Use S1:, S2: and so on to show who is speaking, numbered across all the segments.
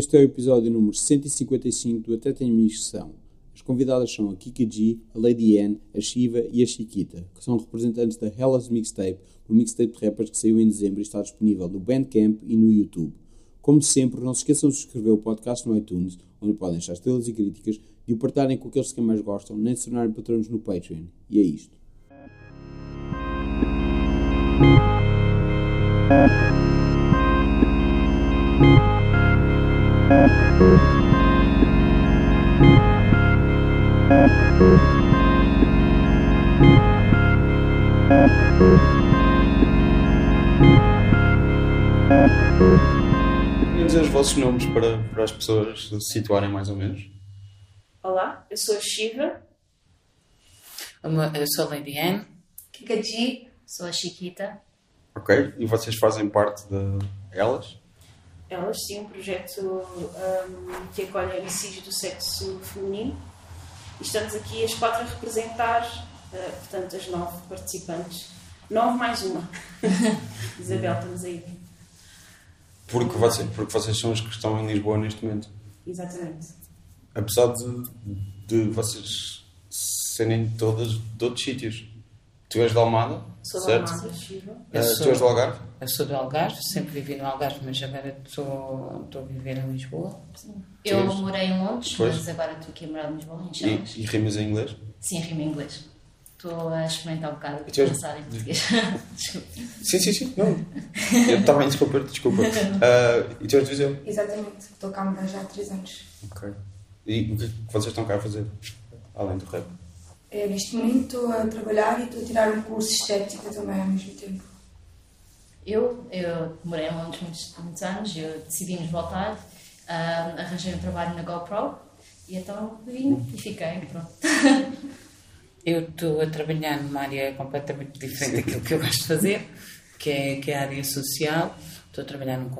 S1: Este é o episódio número 155 do Até Tem Amigos São. As convidadas são a Kika G, a Lady Anne, a Shiva e a Chiquita, que são representantes da Hellas Mixtape, um mixtape de rappers que saiu em dezembro e está disponível no Bandcamp e no YouTube. Como sempre, não se esqueçam de subscrever o podcast no iTunes, onde podem deixar estrelas e críticas, de o partilharem com aqueles que mais gostam, nem se tornarem patronos no Patreon. E é isto.
S2: Queria dizer os vossos nomes para, para as pessoas se situarem mais ou menos.
S3: Olá, eu sou a Shiva.
S4: Eu sou a Lady Anne.
S5: Kika G.
S6: Sou a Chiquita.
S2: Ok? E vocês fazem parte de elas?
S3: Elas têm um projeto hum, que acolhe MCs do sexo feminino. E estamos aqui as quatro a representar, eh, portanto, as nove participantes. Nove mais uma. Isabel, estamos aí.
S2: Porque, vocês, porque vocês são os que estão em Lisboa neste momento.
S3: Exatamente.
S2: Apesar de, de vocês serem todas de outros sítios. Tu és de Almada,
S3: Sou
S2: certo?
S3: Almada, Shiva.
S4: Eu
S2: Ah,
S4: sou-
S2: Tu és do Algarve?
S4: Eu sou do Algarve, sempre vivi no Algarve, mas agora estou estou a viver em Lisboa.
S6: Eu
S2: Pois.
S6: morei em Londres,
S2: Pois.
S6: mas agora estou aqui a morar em Lisboa, em Chaves.
S2: E, e rimas em inglês?
S6: Sim, rimo em inglês. Estou a experimentar um bocado de
S2: és-
S6: pensar em português. Desculpa.
S2: Sim, sim, sim. Não. Eu estava a interromper, desculpa. Ah, e tu és de Viseu?
S5: Exatamente. Estou cá a morar já há 3 anos.
S2: Ok. E o que que vocês estão cá a fazer? Além do rap?
S5: Eh, neste momento estou a trabalhar e estou a tirar um curso de estética também ao mesmo tempo.
S6: Eu, eu morei em Londres muitos, muitos anos, eu decidimos voltar, ah, arranjei um trabalho na GoPro e então vim e fiquei, pronto.
S4: Eu estou a trabalhar numa área completamente diferente daquilo que eu gosto de fazer, que é, que é a área social. Estou a trabalhar num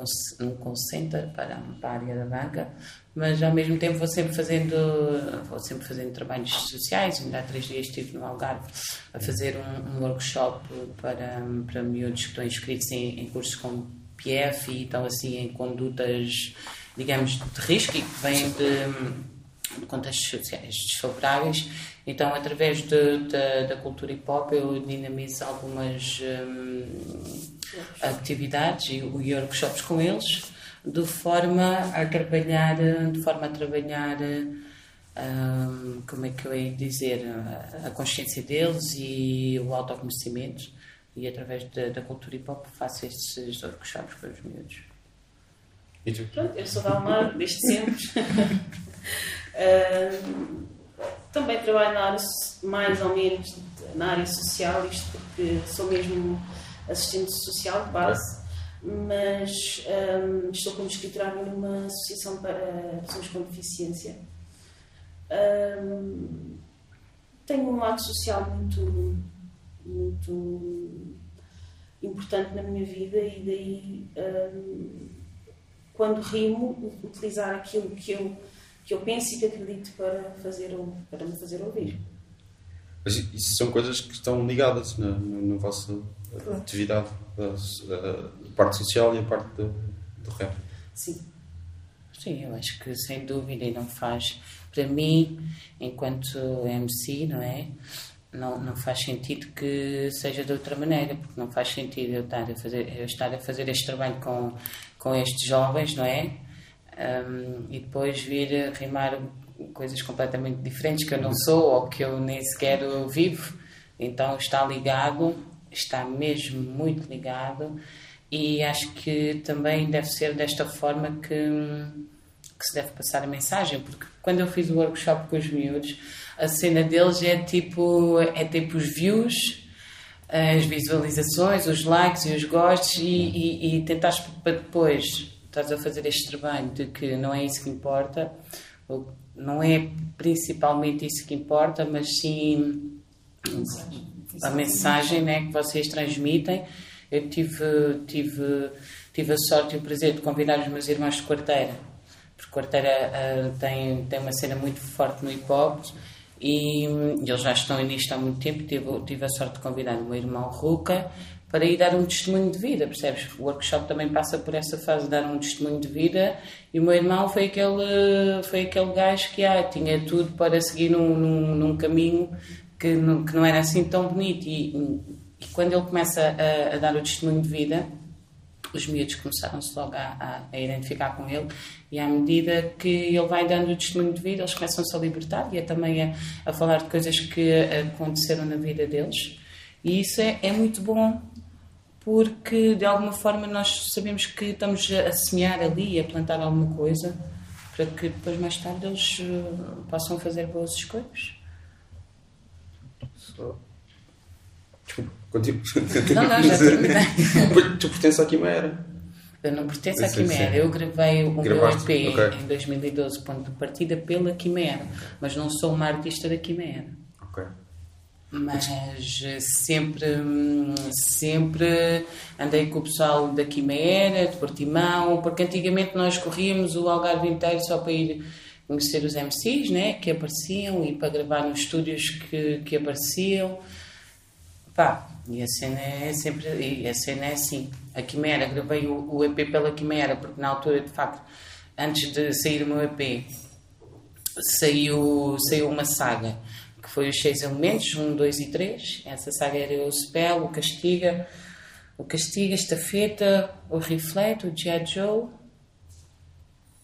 S4: num call center para, para a área da banca, mas ao mesmo tempo vou sempre fazendo, vou sempre fazendo trabalhos sociais. Ainda há três dias estive no Algarve a fazer um, um workshop para, para miúdos que estão inscritos em, em cursos como PF e estão assim em condutas, digamos, de risco e que vêm de, de contextos sociais desfavoráveis. Então, através de, de- da cultura hip hop, eu dinamizo algumas hum, atividades e, e workshops com eles, de forma a trabalhar, de forma a trabalhar, hum, como é que eu ia dizer, a, consciência deles e o autoconhecimento. E através da, da cultura hip hop faço estes workshops para os miúdos.
S2: E tu?
S3: Pronto, eu sou da Almada, desde sempre. Ahm, também trabalho na área, mais ou menos na área social, isto porque sou mesmo assistente social de base, mas ahm, estou como escriturária numa associação para pessoas com deficiência. Ahm, tenho um lado social muito, muito importante na minha vida e daí ahm, quando rimo, utilizar aquilo que eu, que eu penso e que acredito para, fazer, para me fazer ouvir.
S2: Mas isso são coisas que estão ligadas na vossa
S5: Claro.
S2: atividade, a, a parte social e a parte do, do rap.
S3: Sim.
S4: Sim, eu acho que sem dúvida e não faz, para mim, enquanto MC, não é? Não, não faz sentido que seja de outra maneira, porque não faz sentido eu estar a fazer, eu estar a fazer este trabalho com, com estes jovens, não é? Ahm, e depois vir a rimar coisas completamente diferentes que eu não sou ou que eu nem sequer vivo. Então está ligado, está mesmo muito ligado e acho que também deve ser desta forma que, que se deve passar a mensagem, porque quando eu fiz o workshop com os miúdos, a cena deles é tipo, é tipo os views, as visualizações, os likes e os gostos e, e, e tentares para depois estás a fazer este trabalho de que não é isso que importa, não é principalmente isso que importa, mas sim a mensagem né, que vocês transmitem. Eu tive, tive, tive a sorte e o prazer de convidar os meus irmãos de quarteira, porque quarteira ah, tem, tem uma cena muito forte no hip hop e hum, eles já estão nisto há muito tempo. Tive, tive a sorte de convidar o meu irmão Ruca para ir dar um testemunho de vida, percebes? O workshop também passa por essa fase de dar um testemunho de vida e o meu irmão foi aquele, foi aquele gajo que ah, tinha tudo para seguir num, num, num caminho que não, que não era assim tão bonito. E, e quando ele começa a, a, dar o testemunho de vida os miúdos começaram-se logo a, a, a, identificar com ele. E à medida que ele vai dando o testemunho de vida eles começam-se a libertar e é também a, a falar de coisas que aconteceram na vida deles. E isso é, é muito bom porque de alguma forma nós sabemos que estamos a semear ali, a plantar alguma coisa, para que depois mais tarde eles uh, possam fazer boas escolhas.
S2: Só... Desculpa.
S4: Não, não, já terminei.
S2: tu pertences à Quimera?
S4: Eu não pertenço à Quimera. Eu gravei o
S2: Gravaste?
S4: meu EP
S2: Ok.
S4: em 2012, ponto de partida, pela Quimera. Mas não sou uma artista da Quimera.
S2: Ok.
S4: Mas eh, sempre, hum, sempre andei com o pessoal da Quimera, de Portimão, porque antigamente nós corríamos o Algarve inteiro só para ir conhecer os MCs, né, que apareciam e para gravar nos estúdios que, que apareciam. Pá, e a cena é sempre, a cena é assim. A Quimera, gravei o, o EP pela Quimera, porque na altura, de facto, antes de sair o meu EP, saiu, saiu uma saga que foi os seis elementos, um, dois e três. Essa saga era o Spell, o Castiga, o Castiga, Estafeta, o Reflete, o G.I. Joe.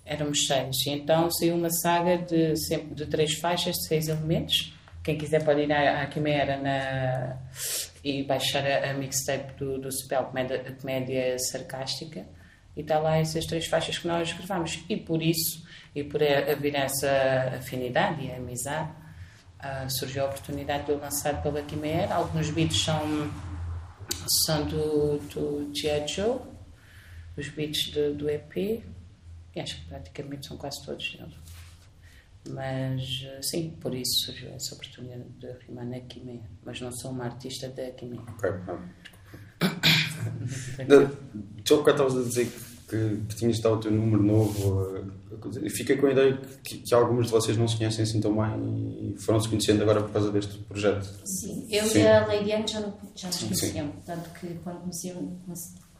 S4: Éramos seis. Então saiu uma saga de, de três faixas, de seis elementos. Quem quiser pode ir à, à Quimera na, e baixar a, a mixtape do, do Spell, comédia, comédia sarcástica. E está lá essas três faixas que nós gravamos. E por isso, e por haver essa afinidade e amizade, Uh, surgiu a oportunidade de eu lançar pela Quimera. Alguns beats são, são do, do G.I. Joe, os beats do, do EP, e acho que praticamente são quase todos deles. Mas uh, sim, por isso surgiu essa oportunidade de rimar na Quimera. Mas não sou uma artista da Quimera.
S2: Ok, não. Tu há estavas a dizer que, que tinhas estado o teu número novo. eh, Fiquei com a ideia que, que alguns de vocês não se conhecem assim tão bem e foram-se conhecendo agora por causa deste projeto.
S6: Sim, eu
S2: Sim.
S6: e a Lady Anne já, já nos conhecíamos, tanto que quando conhecíamos,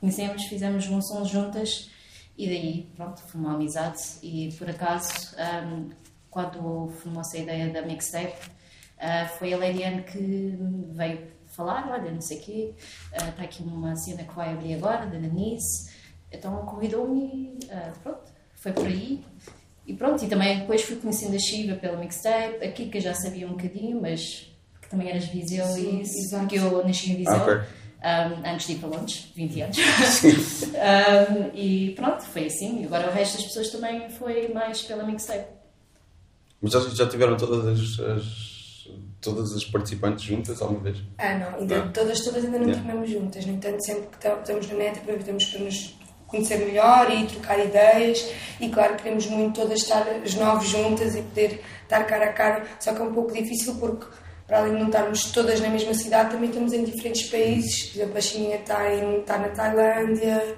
S6: conhecemos, fizemos um som juntas e daí, pronto, foi uma amizade e por acaso, ahm, quando formou-se a ideia da mixtape, ah, foi a Lady Anne que veio falar, olha, não sei o quê, ah, está aqui uma cena que vai abrir agora, da Denise, então convidou-me e ah, pronto, foi por aí. E pronto, e também depois fui conhecendo a Shiva pela mixtape, a Kika já sabia um bocadinho, mas que também eras Viseu
S5: Sim,
S6: e isso, porque eu nasci em Viseu,
S2: Ah, ok.
S6: Um, antes de ir para Londres, 20 anos. Um, e pronto, foi assim. E agora o resto das pessoas também foi mais pela mixtape.
S2: Mas já, já tiveram todas as, as- todas as participantes juntas alguma vez?
S5: Ah, não, ainda,
S2: Ah.
S5: todas, todas ainda não
S2: Yeah.
S5: estivemos juntas. No entanto, sempre que estamos na net, aproveitamos para nos conhecer melhor e trocar ideias. E claro, queremos muito todas estar as nove juntas e poder estar cara a cara. Só que é um pouco difícil porque, para além de não estarmos todas na mesma cidade, também estamos em diferentes países. Por exemplo, a Chininha está, em- está na Tailândia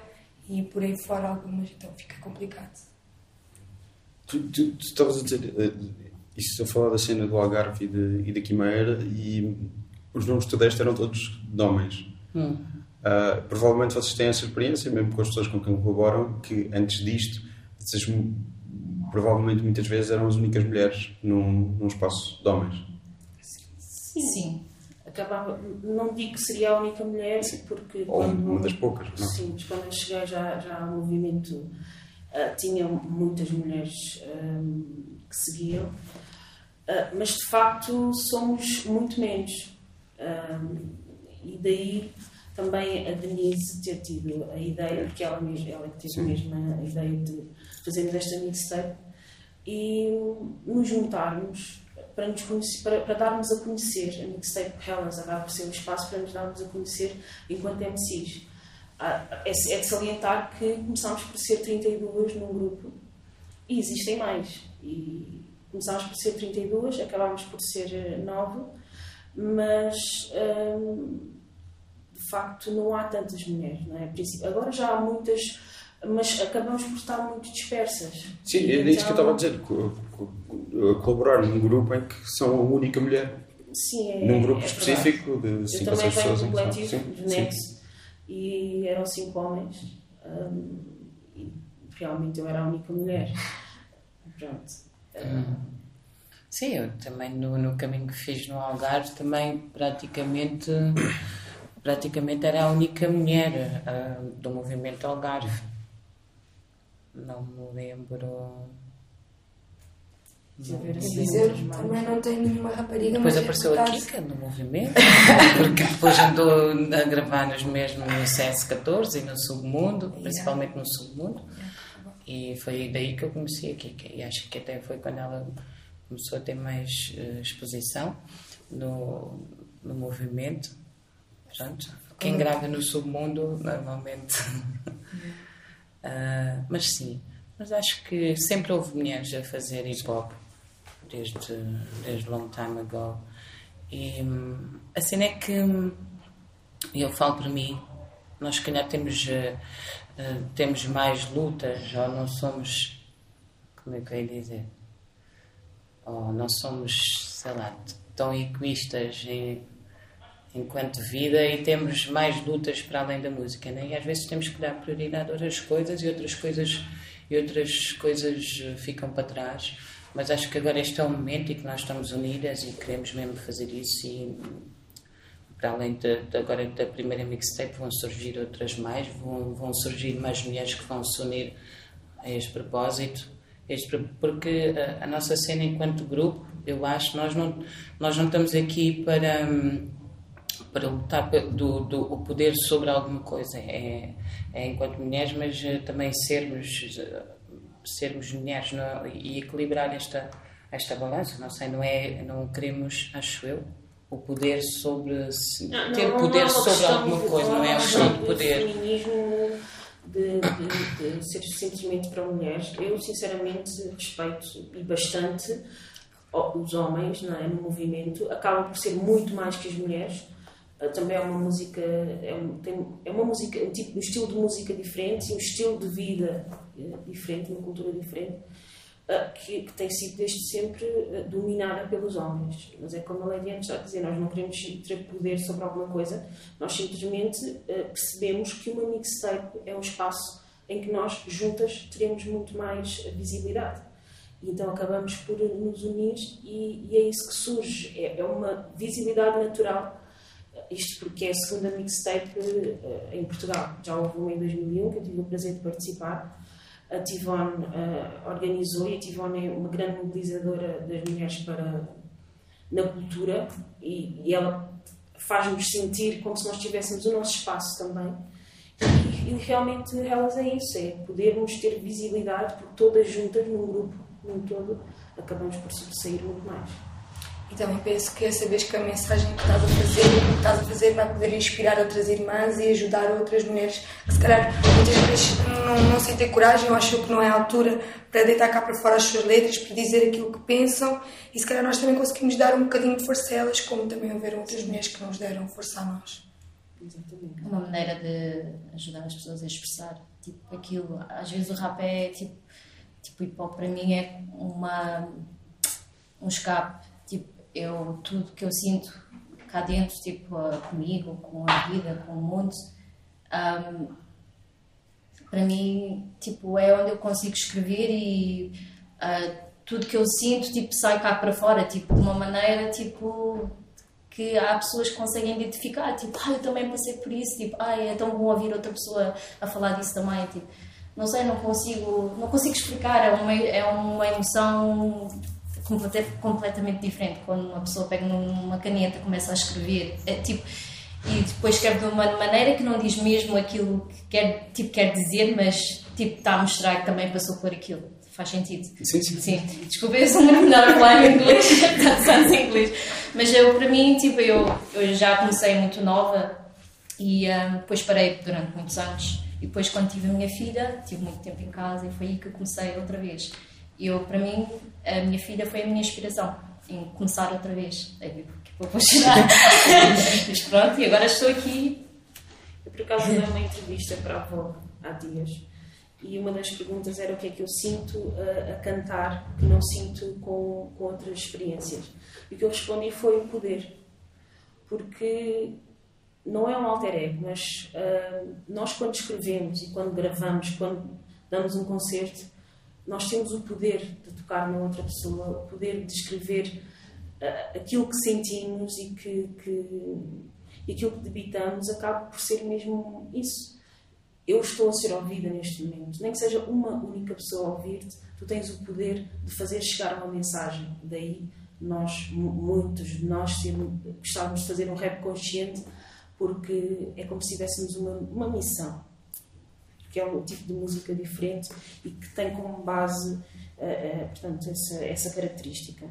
S5: e por aí fora algumas, então fica complicado.
S2: Tu, tu, tu estavas a dizer eh, isso a falar da cena do Algarve e, de, e da Quimera e os nomes que tu deste eram todos de homens.
S4: Hum.
S2: Ah, provavelmente vocês têm essa experiência, mesmo com as pessoas com quem colaboram, que antes disto, vocês provavelmente muitas vezes eram as únicas mulheres num, num espaço de homens.
S6: Sim.
S3: Acabava, não digo que seria a única mulher, porque
S2: Ou
S3: quando,
S2: uma das poucas, não?
S3: Sim, mas quando eu cheguei já, já o movimento ah, tinha muitas mulheres ahm, que seguiam, Ah, mas de facto somos muito menos. Ahm, e daí também a Denise ter tido a ideia, porque ela, mesma, ela que teve
S2: Sim.
S3: mesmo a ideia de fazermos esta mixtape e nos juntarmos para, nos conhecer, para, para darmos a conhecer a mixtape Hellas acaba por ser um espaço para nos darmos a conhecer enquanto MCs. Ah, É, é de salientar que começámos por ser 32 num grupo e existem mais. E começámos por ser 32, acabámos por ser 9, mas hum, de facto não há tantas mulheres. Não é? Agora já há muitas, mas acabamos por estar muito dispersas.
S2: Sim,
S3: E
S2: era isso que eu estava a
S3: então-
S2: dizer. co- co- a colaborar num grupo em que são a única mulher.
S3: Sim, é,
S2: num grupo
S3: é
S2: específico de
S3: verdade.
S2: 5
S3: Eu
S2: ou
S3: também
S2: 6
S3: venho
S2: pessoas.
S3: do
S2: em que são-
S3: coletivo
S2: sim,
S3: do
S2: sim.
S3: Nex e eram cinco homens um, e realmente eu era a única mulher. Pronto.
S4: Hum. Sim, eu também no, no caminho que fiz no Algarve também praticamente praticamente era a única mulher uh, do movimento Algarve. Não me lembro.
S5: Não, dizer, também não tem nenhuma rapariga.
S4: Depois apareceu a Kika no movimento, porque depois andou a gravar-nos mesmo no CS14 e no Submundo, principalmente no Submundo. E foi daí que eu conheci a Kika. E acho que até foi quando ela começou a ter mais uh, exposição no, no movimento. Pronto. Quem grava no submundo, normalmente. Uh, mas sim, mas acho que sempre houve mulheres a fazer hip hop, desde, desde long time ago. E a cena é que, eu falo para mim, nós se calhar temos, uh, temos mais lutas, ou não somos, como é que eu ia dizer? Ou não somos, sei lá, tão egoístas em enquanto vida e temos mais lutas para além da música, né? E às vezes temos que dar prioridade a outras coisas e outras coisas e outras coisas eh, ficam para trás. Mas acho que agora este é o momento em que nós estamos unidas e queremos mesmo fazer isso e para além de, de agora da primeira mixtape vão surgir outras mais, vão, vão surgir mais mulheres que vão se unir a este propósito. Este, porque a, a nossa cena enquanto grupo, eu acho, nós não, nós não estamos aqui para hum, para lutar do, do o poder sobre alguma coisa. É, é enquanto mulheres, mas eh, também sermos, eh, sermos mulheres não, e equilibrar esta, esta balança. Não sei, não, é, não queremos, acho eu, o poder sobre. Não, ter não, poder é sobre alguma coisa, não é a questão de poder.
S3: feminismo de, de, de ser simplesmente para mulheres. Eu, sinceramente, respeito e bastante os homens não é, no movimento acabam por ser muito mais que as mulheres também é uma música é, um, tem, é uma música um tipo um estilo de música diferente um estilo de vida eh, diferente uma cultura diferente uh, que, que, tem sido desde sempre dominada pelos homens. Mas é como a Lady Anne está a dizer nós não queremos ter poder sobre alguma coisa nós simplesmente percebemos que uma mixtape é um espaço em que nós juntas teremos muito mais visibilidade. Então acabamos por nos unir e, e é isso que surge. É, é uma visibilidade natural isto porque é a segunda mixtape uh, em Portugal. Já houve uma em 2001 que eu tive o prazer de participar. A Tivone uh, organizou e a Tivone é uma grande mobilizadora das mulheres para, na cultura e, e ela faz-nos sentir como se nós tivéssemos o nosso espaço também. E, e, realmente elas é isso, é podermos ter visibilidade porque todas juntas num grupo, num todo, acabamos por sobressair muito mais.
S5: E também penso que vez que a mensagem que estás a fazer que estás a fazer vai poder inspirar outras irmãs e ajudar outras mulheres que se calhar muitas vezes não, não sentem coragem ou acham que não é a altura para deitar cá para fora as suas letras, para dizer aquilo que pensam e se calhar nós também conseguimos dar um bocadinho de força a elas, como também houveram outras mulheres que nos deram força a nós.
S6: Exatamente. Uma maneira de ajudar as pessoas a expressar tipo aquilo. Às vezes o rap é tipo, tipo hip hop para mim é uma um escape eu tudo que eu sinto cá dentro, tipo comigo, com a vida, com o mundo, um, para mim, tipo, é onde eu consigo escrever e uh, tudo que eu sinto, tipo, sai cá para fora, tipo, de uma maneira, tipo, que há pessoas que conseguem identificar, tipo, ah, eu também passei por isso, tipo, ah, é tão bom ouvir outra pessoa a falar disso também, tipo, não sei, não consigo, não consigo explicar, é uma, é uma emoção completamente diferente. Quando uma pessoa pega numa caneta começa a escrever, é tipo, e depois escreve de uma maneira que não diz mesmo aquilo que quer, tipo, quer dizer, mas tipo, está a mostrar que também passou por aquilo. Faz sentido?
S2: Sim, sim.
S6: sim. Desculpa, eu sou muito melhor a falar em inglês, em inglês. Mas eu, para mim, tipo, eu, eu já comecei muito nova e um, depois parei durante muitos anos. E depois, quando tive a minha filha, tive muito tempo em casa e foi aí que eu comecei outra vez. Eu, para mim, a minha filha foi a minha inspiração em começar outra vez. É que vou chorar. Mas pronto, e agora estou aqui.
S3: Eu, por acaso, dei uma entrevista para a Vogue há dias e uma das perguntas era o que é que eu sinto a, a cantar que não sinto com, com outras experiências. E o que eu respondi foi o poder. Porque não é um alter ego, mas uh, nós quando escrevemos e quando gravamos, quando damos um concerto, nós temos o poder de tocar na outra pessoa, o poder de escrever uh, aquilo que sentimos e que, que e aquilo que debitamos acaba por ser mesmo isso. Eu estou a ser ouvida neste momento, nem que seja uma única pessoa a ouvir-te, tu tens o poder de fazer chegar uma mensagem. Daí nós, muitos de nós, gostávamos de fazer um rap consciente porque é como se tivéssemos uma, uma missão, que é um tipo de música diferente e que tem como base, uh, uh, portanto, essa, essa característica.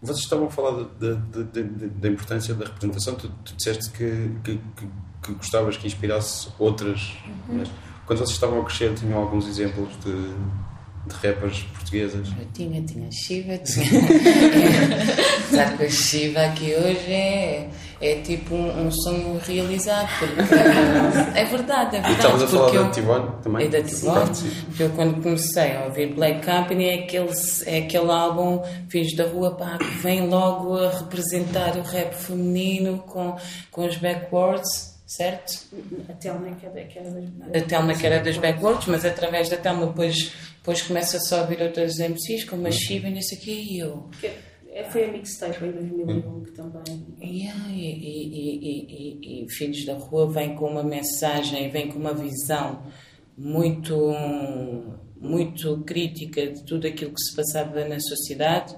S2: Vocês estavam a falar da importância da representação. Tu, tu disseste que, que, que, que, gostavas que inspirasse outras. Uhum. Quando vocês estavam a crescer, tinham alguns exemplos de, de rappers portuguesas?
S4: Eu tinha, tinha Shiva, tinha. Apesar que a Shiva aqui hoje é, é tipo um, um sonho realizado. Porque, é verdade, é verdade. E
S2: estavas a falar da Tivone também?
S4: É da Tivone. Porque eu quando comecei a ouvir Black Company é aquele, é aquele álbum Filhos da Rua pá, que vem logo a representar o rap feminino com, com os backwards certo?
S3: A Telma que era, que era
S4: das A Telma que era das backwards, mas através da Telma depois, depois começa só a ouvir outras MCs, como a Shiva e não sei o quê, e eu.
S3: É, foi a mixtape em 2001 que também.
S4: Yeah, e, e, e, e, Filhos da Rua vem com uma mensagem, vem com uma visão muito, muito crítica de tudo aquilo que se passava na sociedade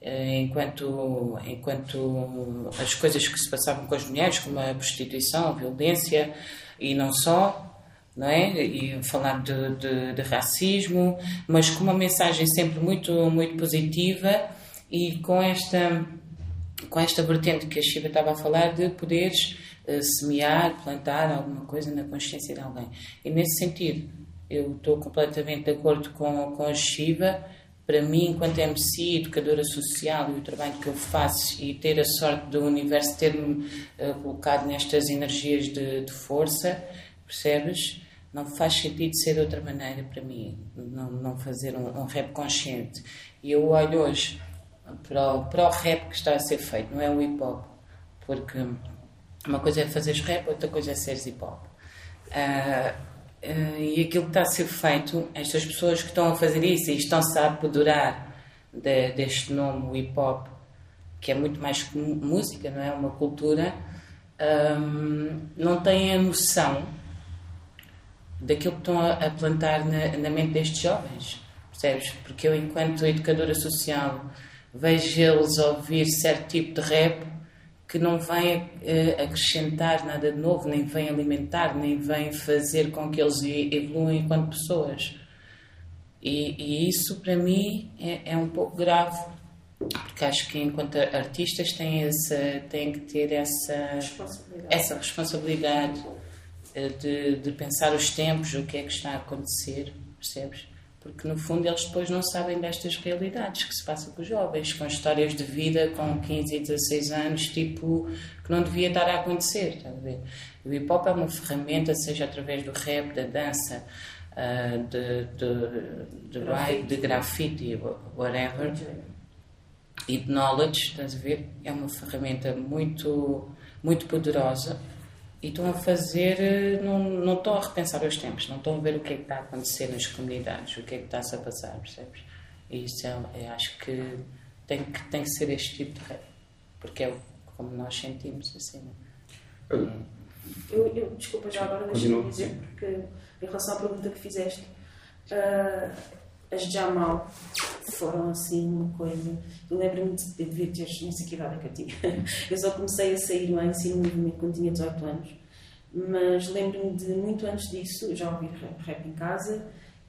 S4: eh, enquanto, enquanto as coisas que se passavam com as mulheres, como a prostituição, a violência e não só, não é? E falar de, de, de, racismo, mas com uma mensagem sempre muito, muito positiva e com esta, com esta vertente que a Shiva estava a falar de poderes uh, semear, plantar alguma coisa na consciência de alguém. E nesse sentido, eu estou completamente de acordo com, com a Shiva para mim, enquanto MC, educadora social e o trabalho que eu faço e ter a sorte do universo ter-me uh, colocado nestas energias de, de, força, percebes? Não faz sentido ser de outra maneira para mim, não, não fazer um, um rap consciente. E eu olho hoje para o, para o rap que está a ser feito, não é o hip hop, porque uma coisa é fazeres rap, outra coisa é seres hip hop. Uh, Uh, e aquilo que está a ser feito, estas pessoas que estão a fazer isso e estão-se a apoderar de, deste nome hip hop, que é muito mais que música, não é? Uma cultura, um, não têm a noção daquilo que estão a, a plantar na, na, mente destes jovens, percebes? Porque eu, enquanto educadora social, vejo eles ouvir certo tipo de rap que não vem uh, acrescentar nada de novo, nem vem alimentar, nem vem fazer com que eles evoluam enquanto pessoas. E, e isso, para mim, é, é, um pouco grave, porque acho que enquanto artistas têm, essa, têm que ter essa responsabilidade, essa responsabilidade eh, de, de pensar os tempos, o que é que está a acontecer, percebes? Porque no fundo eles depois não sabem destas realidades que se passa com os jovens, com histórias de vida com 15 e 16 anos, tipo, que não devia estar a acontecer, está a ver? O hip hop é uma ferramenta, seja através do rap, da dança, uh, de, de, de, grafite. de grafite, whatever, e de knowledge, estás a ver? É uma ferramenta muito, muito poderosa e estão a fazer, eh, não, não estão a repensar os tempos, não estão a ver o que é que está a acontecer nas comunidades, o que é que está-se a passar, percebes? E isso é, eu acho que tem, que tem que ser este tipo de rap, porque é como nós sentimos assim.
S3: É? Eu, eu, desculpa já agora, deixa-me dizer, porque em relação à pergunta que fizeste, uh, as Jamal foram assim uma coisa. Eu lembro-me de, de devia ter, não sei que idade é que eu tinha. Eu só comecei a sair lá em cima movimento quando tinha 18 anos. Mas lembro-me de muito antes disso, já ouvir rap, em casa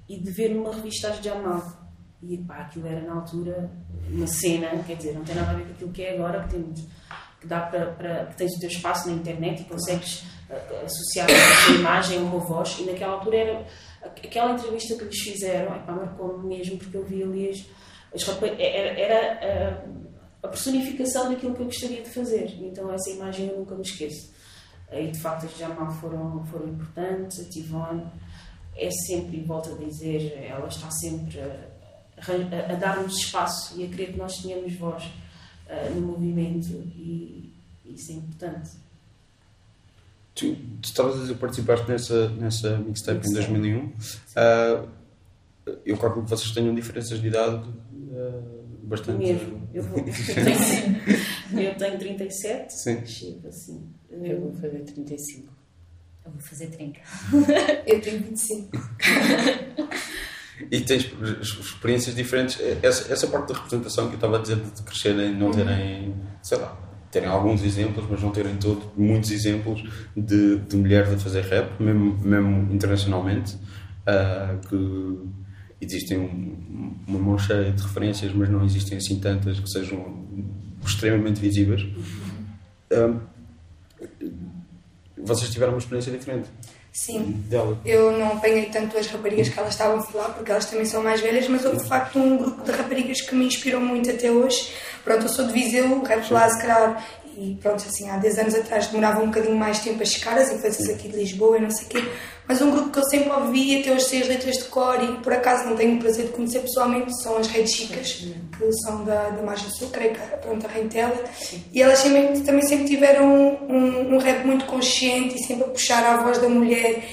S3: e de ver numa revista as Jamal. E pá, aquilo era na altura uma cena, quer dizer, não tem nada a ver com aquilo que é agora, que temos que dá para, para que tens o teu espaço na internet e consegues uh, associar a tua imagem a uma voz. E naquela altura era aquela entrevista que lhes fizeram, epá, marcou-me mesmo porque eu vi ali as, as era, era a, a, personificação daquilo que eu gostaria de fazer. Então essa imagem eu nunca me esqueço. E de facto as Jamal foram, foram importantes, a Tivone é sempre, volta a dizer, ela está sempre a, a, a dar-nos espaço e a querer que nós tenhamos voz uh, no movimento e isso é importante.
S2: Tu, tu estavas a dizer que participaste nessa, nessa mixtape em 2001. Uh, eu calculo que vocês tenham diferenças de idade uh, bastante.
S3: Mesmo. Eu, vou, eu, tenho, eu tenho 37.
S2: Sim.
S3: Chego assim.
S4: Eu vou fazer 35.
S6: Eu vou fazer 30.
S5: Eu tenho 25.
S2: E tens experiências diferentes. Essa, essa parte da representação que eu estava a dizer de crescerem, não terem, sei lá, terem alguns exemplos, mas não terem todos, muitos exemplos de, de mulheres a fazer rap, mesmo, mesmo internacionalmente, uh, que existem um, uma mão cheia de referências, mas não existem assim tantas que sejam extremamente visíveis. Uh, vocês tiveram uma experiência diferente.
S5: Sim.
S2: Dela.
S5: Eu não apanhei tanto as raparigas que elas estavam a falar, porque elas também são mais velhas, mas houve de facto um grupo de raparigas que me inspirou muito até hoje. Pronto, eu sou de Viseu, o rap lá se calhar, e pronto, assim, há 10 anos atrás demorava um bocadinho mais tempo a chegar, as influências aqui de Lisboa e não sei o quê, mas um grupo que eu sempre ouvi, até hoje sei as letras de cor e por acaso não tenho o prazer de conhecer pessoalmente, são as Red Chicas, que são da, da Margem Sul, creio que pronto, a Rentela, e elas sempre, também sempre tiveram um, um rap muito consciente e sempre a puxar a voz da mulher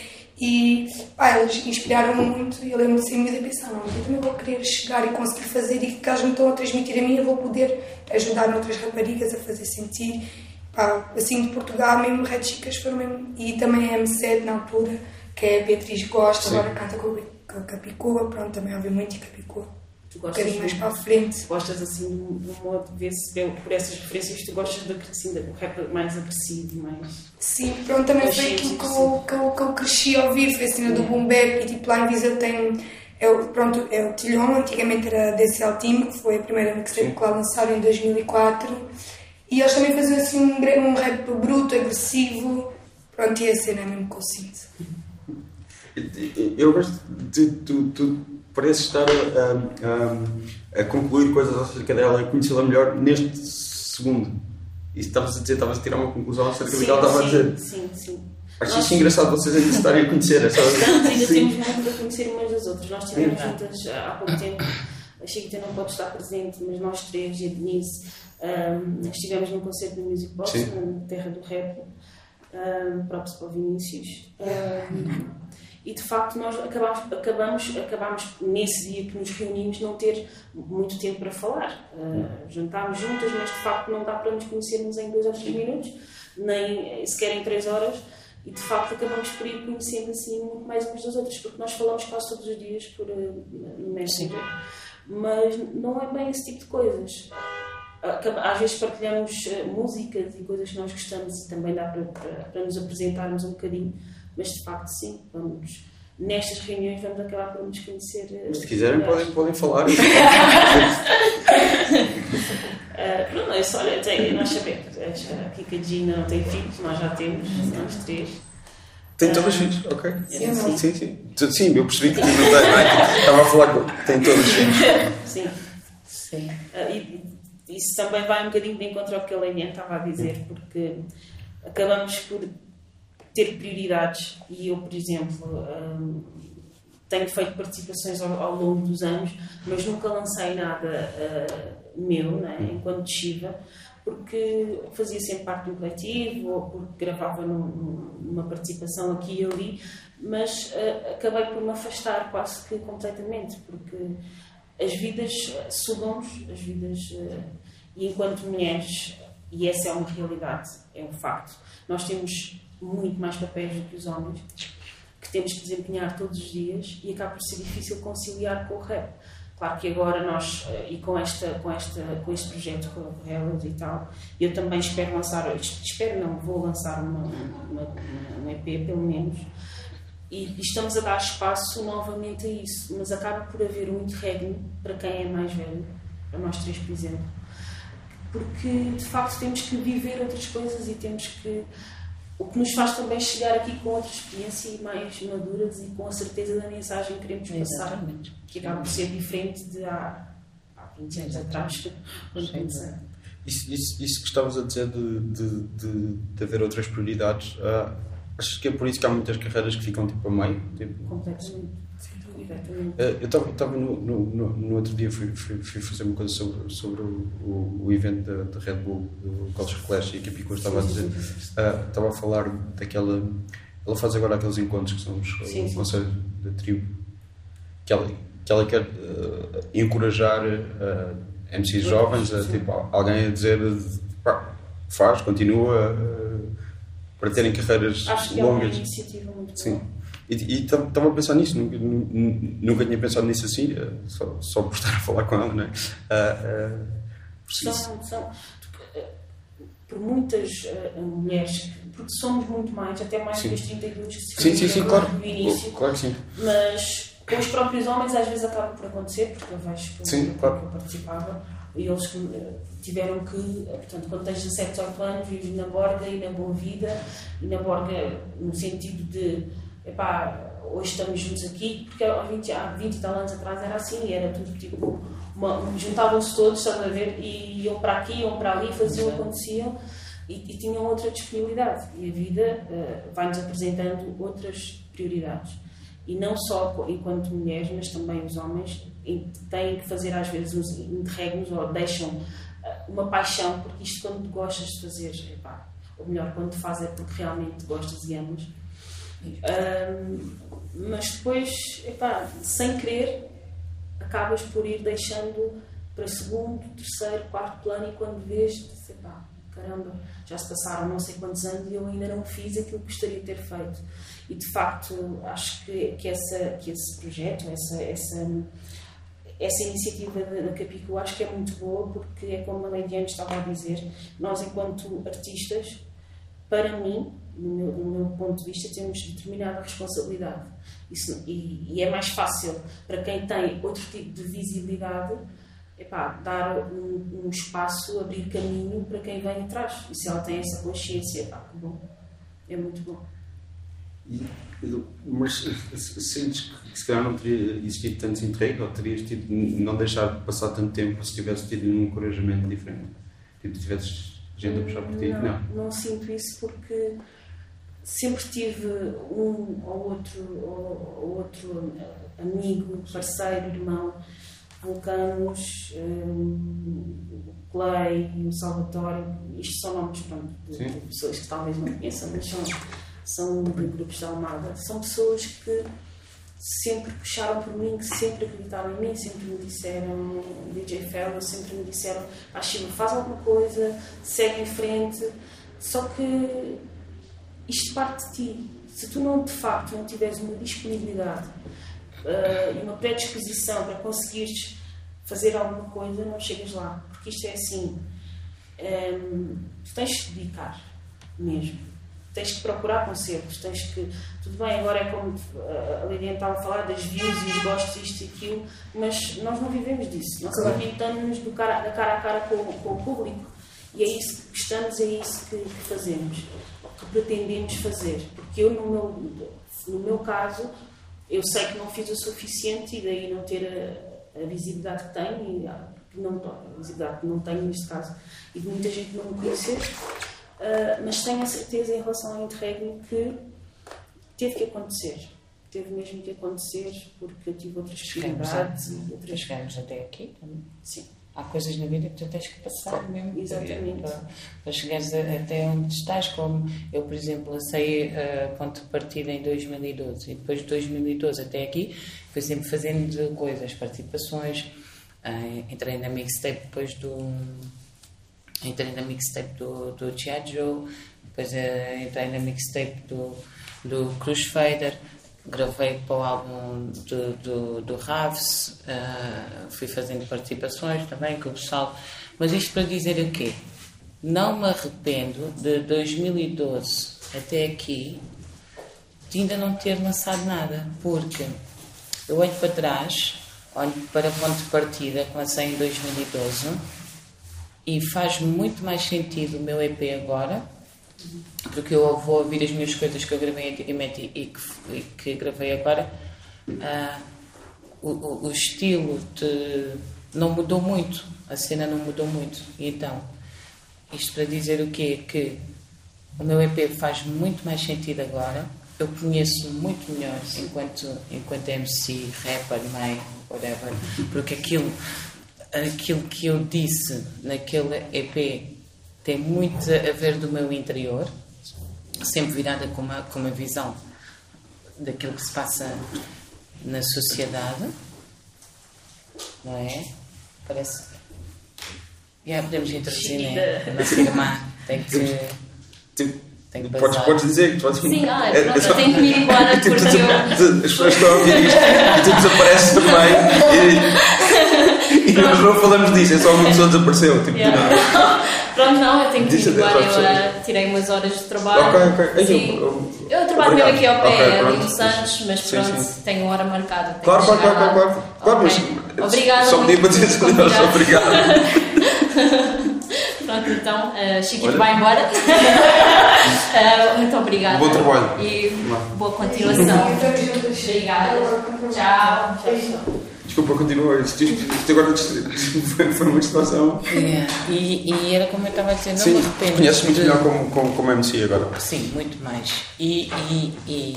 S5: e pá, eles inspiraram-me muito e eu lembro-me sempre de pensar, não, eu também vou querer chegar e conseguir fazer e que elas me estão a transmitir a mim, eu vou poder ajudar outras raparigas a fazer sentir. Pá, assim, de Portugal, mesmo Red Chicas foram mesmo, e também a M7 na altura, que é a Beatriz Gosta,
S2: Sim.
S5: agora canta com a Capicua, pronto, também ouvi muito e Capicua.
S3: Tu
S5: Um
S3: gostas
S5: bocadinho mais para a frente.
S3: Gostas assim de um modo de ver por essas referências tu gostas de, assim, do rap mais agressivo, mais.
S5: Sim, pronto, também foi aquilo que eu, que, eu, que eu cresci a ouvir, foi a cena do boom bap e tipo lá em Viseu tem, é o, pronto, é o Tilhon, antigamente era a DCL Team, que foi a primeira mixtape que lá lançaram em 2004 e eles também faziam assim um, um rap bruto, agressivo, pronto, e a cena é mesmo que eu sinto.
S2: Eu gosto de tu, tu pareces estar a, a, a concluir coisas acerca dela, a conhecê-la melhor neste segundo. E estavas a dizer, estavas a tirar uma conclusão acerca do que ela estava a dizer.
S3: sim, sim.
S2: Acho
S3: Nós-
S2: isso engraçado vocês ainda estarem a conhecer.
S3: Estamos, ainda
S2: Sim.
S3: temos muito a conhecer umas das outras. Nós estivemos juntas há pouco tempo. A Chiquita não pode estar presente, mas nós três e a Denise ahm, estivemos num concerto do Music Box,
S2: Sim.
S3: na terra do rap, um, próprio para o Vinícius. Ahm, e de facto nós acabamos, acabamos, acabamos nesse dia que nos reunimos não ter muito tempo para falar. Ah, jantámos juntas, mas de facto não dá para nos conhecermos em dois ou três minutos, nem sequer em três horas. E de facto acabamos por ir conhecendo assim muito mais umas das outras, porque nós falamos quase todos os dias por, eh, no Messenger. Mas não é bem esse tipo de coisas. Às vezes partilhamos eh, músicas e coisas que nós gostamos e também dá para, para, para nos apresentarmos um bocadinho, mas de facto sim, vamos, nestas reuniões vamos acabar por nos conhecer. eh,
S2: Mas se quiserem, podem, podem falar.
S3: Não, é só, olha, tem, nós sabemos, a Kika G ainda não tem filhos, nós já temos, nós três.
S2: Tem todos os filhos, ok?
S5: Sim, ou não?
S2: Sim, sim. Tu- Sim, eu percebi que tu não tens, não é? Estava a falar que tem todos os filhos.
S3: Sim.
S4: Sim.
S3: Ah, e isso também vai um bocadinho de encontro ao que a Leinian estava a dizer, porque acabamos por ter prioridades e eu, por exemplo, hum, tenho feito participações ao, ao longo dos anos, mas nunca lancei nada ah, meu, né, enquanto Shiva, porque fazia sempre parte de um coletivo ou porque gravava num- num- numa participação aqui e ali, mas ah, acabei por me afastar quase que completamente, porque as vidas sugam-nos, as vidas. eh, E enquanto mulheres, e essa é uma realidade, é um facto, nós temos muito mais papéis do que os homens, que temos que desempenhar todos os dias e acaba por ser difícil conciliar com o rap. Claro que agora nós, eh, e com, esta, com, esta, com este projeto com a Hellas e tal, eu também espero lançar, espero não, vou lançar uma, uma, uma, um EP pelo menos, e estamos a dar espaço novamente a isso, mas acaba por haver um interregno para quem é mais velho, para nós três, por exemplo, porque de facto temos que viver outras coisas e temos que. O que nos faz também chegar aqui com outra experiência e mais maduras e com a certeza da mensagem que queremos passar,
S4: Exatamente.
S3: que acaba por ser diferente de há, há 20 anos atrás, quando.
S2: Isso, isso, isso que estavas a dizer de, de, de, de haver outras prioridades, ah, Achas que é por isso que há muitas carreiras que ficam tipo a meio? Tipo,
S3: Completamente.
S2: Eh, eu estava no, no, no, outro dia, fui, fui, fui fazer uma coisa sobre, sobre o, o, o evento da, da Red Bull, do Culture Clash, e que a Pico estava a dizer, ah, estava a falar daquela. Ela faz agora aqueles encontros que são os
S3: Sim,
S2: o
S3: sim.
S2: Conselho da Tribo, que ela, que ela quer ah, encorajar ah, MCs jovens, a, tipo, alguém a dizer pá, faz, continua, ah, para terem carreiras
S3: Acho que é uma
S2: longas.
S3: iniciativa muito
S2: Sim.
S3: boa.
S2: E estava a pensar nisso, nunca, nu- nunca tinha pensado nisso assim, eh, só, só por estar a falar com ela, não é? Ah, preciso-
S3: São, são, por muitas eh, mulheres, porque somos muito mais, até mais
S2: Sim.
S3: que os 32 que se
S2: Sim, sim, sim,
S3: referiram
S2: claro.
S3: no início,
S2: Claro que sim.
S3: mas com os próprios homens às vezes acaba por acontecer, porque eu vejo que
S2: Sim,
S3: eu,
S2: claro.
S3: eu participava e eles eh, tiveram que, portanto, quando tens 17, 18 anos, vives na borga e na boa vida, e na borga no sentido de, epá, hoje estamos juntos aqui, porque há 20, há 20 e tal anos atrás era assim, era tudo tipo, juntavam-se todos, estás a ver, e iam para aqui, iam para ali, faziam, aconteciam, e, e tinham outra disponibilidade. E a vida eh, vai-nos apresentando outras prioridades. E não só enquanto mulheres, mas também os homens têm que fazer às vezes uns interregnos ou deixam eh, uma paixão, porque isto quando gostas de fazer, epá, ou melhor, quando faz é porque realmente gostas e amas. Ahm, mas depois, epá, sem querer, acabas por ir deixando para segundo, terceiro, quarto plano e quando vês, epá, caramba, já se passaram não sei quantos anos e eu ainda não fiz aquilo que gostaria de ter feito. E de facto, acho que, que, essa, que esse projeto, essa, essa, essa iniciativa da, da Capicu, acho que é muito boa porque é como a Leidiane estava a dizer, nós enquanto artistas, para mim, no meu, meu ponto de vista, temos determinada responsabilidade. Isso, e, e é mais fácil para quem tem outro tipo de visibilidade epá, dar um, um espaço, abrir caminho para quem vem atrás. E se ela tem essa consciência, epá, que bom. É muito bom.
S2: E- Mas sentes que se calhar não teria existido tanto interregno ou terias tido não deixar passar tanto tempo se tivesse tido um encorajamento diferente? Tipo, se tivesses gente a puxar por ti?
S3: Não,
S2: Não.
S3: não sinto isso porque sempre tive um ou outro, ou, ou outro eh, amigo, parceiro, irmão, Vulcanos, um, Clay, o Salvatore, isto são nomes pronto, de, de pessoas que talvez não conheçam, mas são, são de grupos da Almada. São pessoas que sempre puxaram por mim, que sempre acreditaram em mim, sempre me disseram, DJ Fellow, sempre me disseram, ah, Chico, faz alguma coisa, segue em frente. Só que isto parte de ti. Se tu não, de facto, não tiveres uma disponibilidade ah, e uma predisposição para conseguires fazer alguma coisa, não chegas lá. Porque isto é assim, hum, tu tens que dedicar mesmo. Tens que procurar concertos, tens que. Tudo bem, agora é como ah, a Liliane estava a falar das views e os gostos, isto e aquilo, mas nós não vivemos disso. Nós
S5: Claro.
S3: alimentamos do cara, da cara a cara com, com o público. E é isso que estamos, é isso que, que fazemos, que pretendemos fazer. Porque eu, no meu, no meu caso, eu sei que não fiz o suficiente e daí não ter a, a visibilidade que tenho, e que não, a visibilidade que não tenho neste caso, e de muita gente não me conhecer. Ah, mas tenho a certeza em relação ao interregno que teve que acontecer. Teve mesmo que acontecer porque eu tive outras prioridades outras.
S4: chegamos até aqui também.
S3: Sim,
S4: Há coisas na vida que tu tens que passar mesmo
S3: Exatamente.
S4: para, para chegares a- até onde estás. Como eu, por exemplo, saí a ponto de partida em 2012 e depois de 2012 até aqui fui sempre fazendo coisas, participações. eh, entrei na mixtape depois do. Entrei na mixtape do, do Chiaggio, depois eh, entrei na mixtape do, do Crusader, gravei para o álbum do, do, do Raves, eh, fui fazendo participações também com o pessoal. Mas isto para dizer o quê? Não me arrependo de 2012 até aqui de ainda não ter lançado nada, porque eu olho para trás, olho para ponto de partida que lancei em 2012 e faz muito mais sentido o meu EP agora, porque eu vou ouvir as minhas coisas que eu gravei antigamente e, que, e que gravei agora. Ah, o- o estilo de- não mudou muito, a cena não mudou muito. E então, isto para dizer o quê? Que o meu EP faz muito mais sentido agora. Eu conheço muito melhor enquanto, enquanto MC, rapper, mãe, whatever, porque aquilo, aquilo que eu disse naquele EP tem muito a ver do meu interior, sempre virada com uma, com uma visão daquilo que se passa na sociedade, não é? Parece. Yeah, podemos introduzir, né? A nossa irmã tem que.
S2: Tipo,
S4: Tem que
S2: podes, podes dizer, podes
S6: Sim, ah,
S2: É-
S6: pronto,
S2: é só-
S6: eu tenho que ir embora
S2: Tipo,
S6: porque
S2: tu-
S6: eu-
S2: As pessoas estão a ouvir isto e tu desapareces também. E, e nós não falamos disso, é só uma pessoa desapareceu. Tipo,
S6: Yeah. Pronto, não, eu tenho que ir
S2: Diz a
S6: embora.
S2: Deus,
S6: Eu ah, tirei umas horas de trabalho.
S2: Ok, ok.
S6: Sim.
S2: eu- eu-
S6: Eu trabalho mesmo aqui ao pé,
S2: Ok,
S6: ali no Santos, mas
S2: Sim,
S6: pronto,
S2: sim.
S6: tenho hora marcada. tenho
S2: Claro, claro, claro, claro, claro. claro mas
S6: Obrigada.
S2: só podia dizer obrigado.
S6: Pronto, então, uh, Chiquito vai embora. Ah, muito obrigada.
S2: Bom trabalho.
S6: E boa continuação. Obrigada. Tchau. Tchau.
S2: Desculpa, continua. Isto, agora foi, uma distração.
S4: Yeah. E, e era como eu estava a dizer, não
S2: Sim,
S4: me arrependo.
S2: conheces muito
S4: de-
S2: melhor como, como, como MC agora.
S4: Sim, muito mais. E, e, e,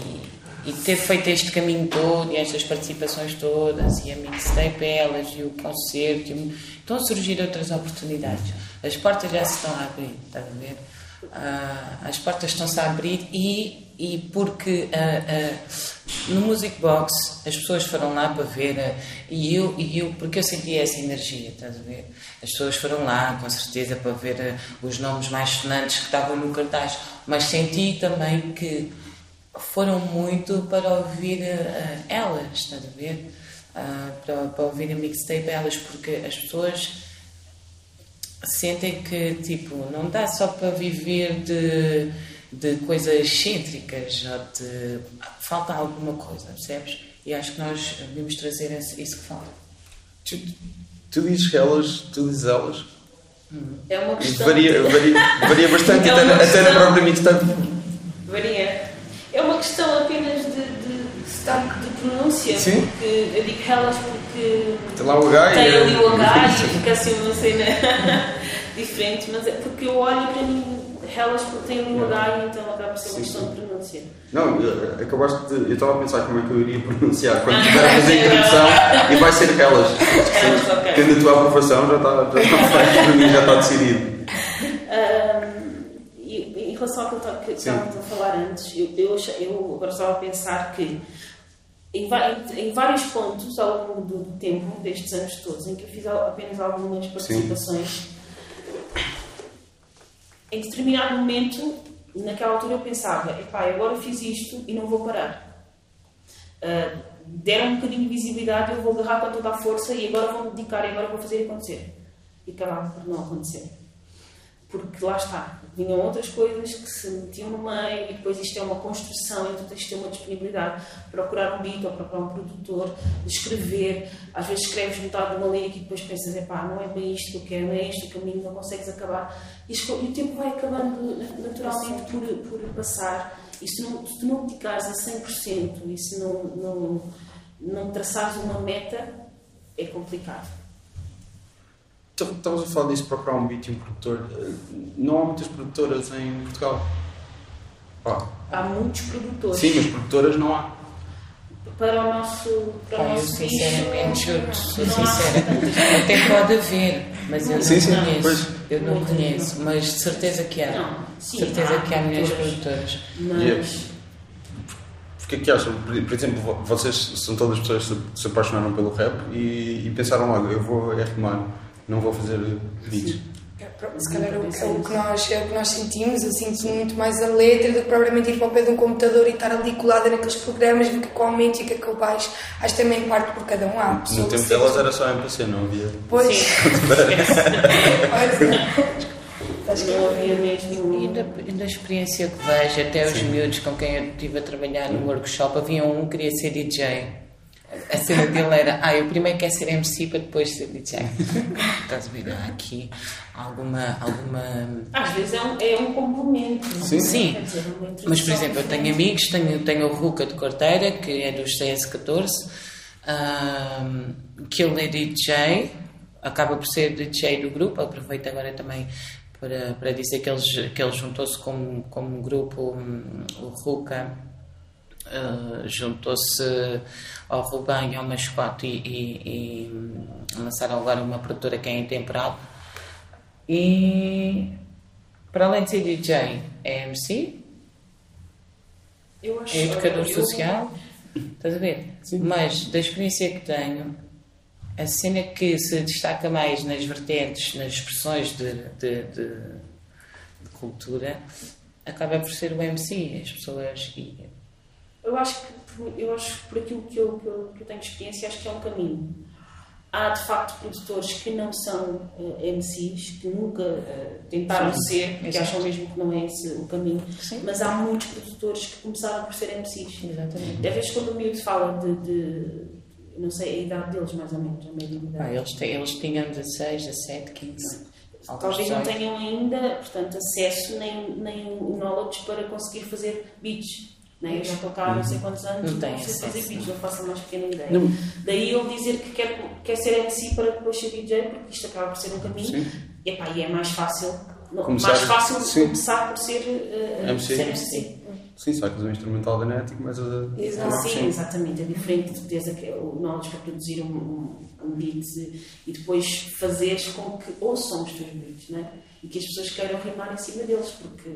S4: e ter feito este caminho todo e estas participações todas e a mixtape elas e o concerto e- estão a surgir outras oportunidades. As portas já se estão a abrir, estás a ver? Ah, as portas estão-se a abrir e, e porque ah, no Music Box as pessoas foram lá para ver e eu, e eu porque eu senti essa energia, estás a ver? As pessoas foram lá com certeza para ver os nomes mais sonantes que estavam no cartaz, mas senti também que foram muito para ouvir elas, estás a ver? Para, para ouvir a mixtape elas, porque as pessoas sentem que tipo não dá só para viver de, de coisas excêntricas ou de falta alguma coisa percebes e acho que nós devíamos trazer esse- isso que falta
S2: Tu, tu dizes elas, tu dizes elas.
S3: É uma questão.
S2: varia, varia, varia bastante,
S3: É
S2: até,
S3: uma
S2: até
S3: questão-
S2: propriamente tanto.
S3: Varia. É uma questão apenas de, de sotaque de pronúncia.
S2: Sim.
S3: Porque eu digo elas porque
S2: Tem lá o H
S3: tem ali o H e fica assim uma cena diferente, mas é porque eu olho para mim elas porque ali o H e então acaba por ser uma questão de pronúncia.
S2: Não, eu- acabaste de. Eu estava a pensar como é que eu iria pronunciar quando estiver a fazer a introdução e vai ser elas.
S3: Elas, ok.
S2: Tendo a tua aprovação, já está, já está feito, para mim já está decidido.
S3: E, em relação àquilo que estávamos a falar antes, eu, eu, eu agora estava a pensar que em, em- vários pontos ao longo do, tempo, destes anos todos, em que eu fiz apenas algumas participações, em determinado momento, naquela altura eu pensava, epá, agora fiz isto e não vou parar. Ah, deram um bocadinho de visibilidade, eu vou agarrar com toda a força e agora vou me dedicar e agora vou fazer acontecer. E acabava por não acontecer. Porque lá está, vinham outras coisas que se metiam no meio e depois isto é uma construção, então tens de ter uma disponibilidade, procurar um beat ou procurar um produtor, escrever, às vezes escreves metade de uma lírica e depois pensas, epá, não é bem isto que eu quero, não é este o caminho, não consegues acabar. E, e o tempo vai acabando naturalmente por, por passar. E se, não, se tu não dedicares a 100% e se não, não, não traçares uma meta, é complicado.
S2: Então, Estavas a falar disso, procurar um beat e um produtor. Não há muitas produtoras em Portugal. Pá,
S3: Há muitos produtores.
S2: sim, mas produtoras não há.
S3: para o nosso, para o
S4: Pá, eu
S3: nosso
S4: sinceramente juro sou
S3: não há
S4: sincera até pode haver mas eu
S2: Sim,
S4: não
S2: sim,
S4: conheço
S2: pois.
S4: eu não conheço mas de certeza que há
S3: Não, sim,
S4: certeza
S3: há
S4: que há mulheres
S3: produtoras. Mas
S2: Porque é que acham? Por, exemplo, vo- vocês são todas pessoas que se, apaixonaram pelo rap e, e pensaram logo, eu vou é rimar, não vou fazer beats.
S5: É, Se calhar é o, é o que nós, é o que nós sentimos, eu sinto muito mais a letra do que propriamente ir para o pé de um computador e estar ali colada naqueles programas, ver que é eu aumento e o que é que eu baixo. Acho que também parte por cada um. Há
S2: No tempo delas era só MPC, não havia.
S5: Pois,
S3: sim,
S5: acho que
S3: não havia
S4: E
S3: mesmo.
S4: da, e da experiência que vejo, até os miúdos com quem eu estive a trabalhar no workshop, havia um que queria ser DJ. A cena dele era, ah, eu primeiro quero ser MC para depois ser DJ. Estás a ver? Há aqui alguma. alguma
S3: Às vezes é um, é um complemento.
S2: Sim.
S4: Sim.
S3: Quer dizer,
S4: Mas, por exemplo, eu tenho amigos, tenho, tenho o Ruca de Corteira, que é dos CS14, ahm, que ele é DJ, acaba por ser DJ do grupo, aproveita agora também para, para dizer que, eles, que ele juntou-se como, como um grupo, um, o Ruka, uh, juntou-se ao Ruben e ao Mascote e, e, e lançaram agora uma produtora que é intemporal. E para além de ser DJ, é MC,
S3: Eu acho
S4: é educador
S3: eu-
S4: social, estás a ver? Mas da experiência que tenho, a cena que se destaca mais nas vertentes, nas expressões de, de, de- de cultura, acaba por ser o MC, as pessoas.
S3: Eu acho que eu acho que por aquilo que eu, que eu, que eu tenho experiência, acho que é um caminho. Há de facto produtores que não são eh, MCs, que nunca eh, tentaram
S4: Sim,
S3: ser, que acham mesmo que não é esse o caminho,
S4: Sim.
S3: mas há muitos produtores que começaram por ser MCs.
S4: Exatamente.
S3: Às vezes quando o miúdo fala de, de- não sei a idade deles mais ou menos, a média de idade.
S4: eles, têm- eles tinham 16, 17, 15. alguns
S3: Talvez não
S4: 18.
S3: tenham ainda, portanto, acesso nem, nem o knowledge para conseguir fazer beats. Né? Eu já estou cá há não sei quantos anos
S4: Não
S3: e
S4: tem
S3: não sei fazer beats, não faço a mais pequena ideia.
S2: Não.
S3: Daí ele dizer que quer, quer ser MC para depois ser DJ, porque isto acaba por ser um caminho.
S2: Sim.
S3: Epá, e é mais fácil,
S2: Começar-
S3: mais fácil
S2: sim.
S3: começar por ser, eh,
S2: MC.
S3: ser MC.
S2: Sim, sacas um instrumental da net e começas a.
S3: Exato, sim,
S2: Sim.
S3: exatamente. É diferente de teres o knowledge para produzir um, um, um beat e depois fazeres com que ouçam os teus beats, né? E que as pessoas queiram rimar em cima deles, porque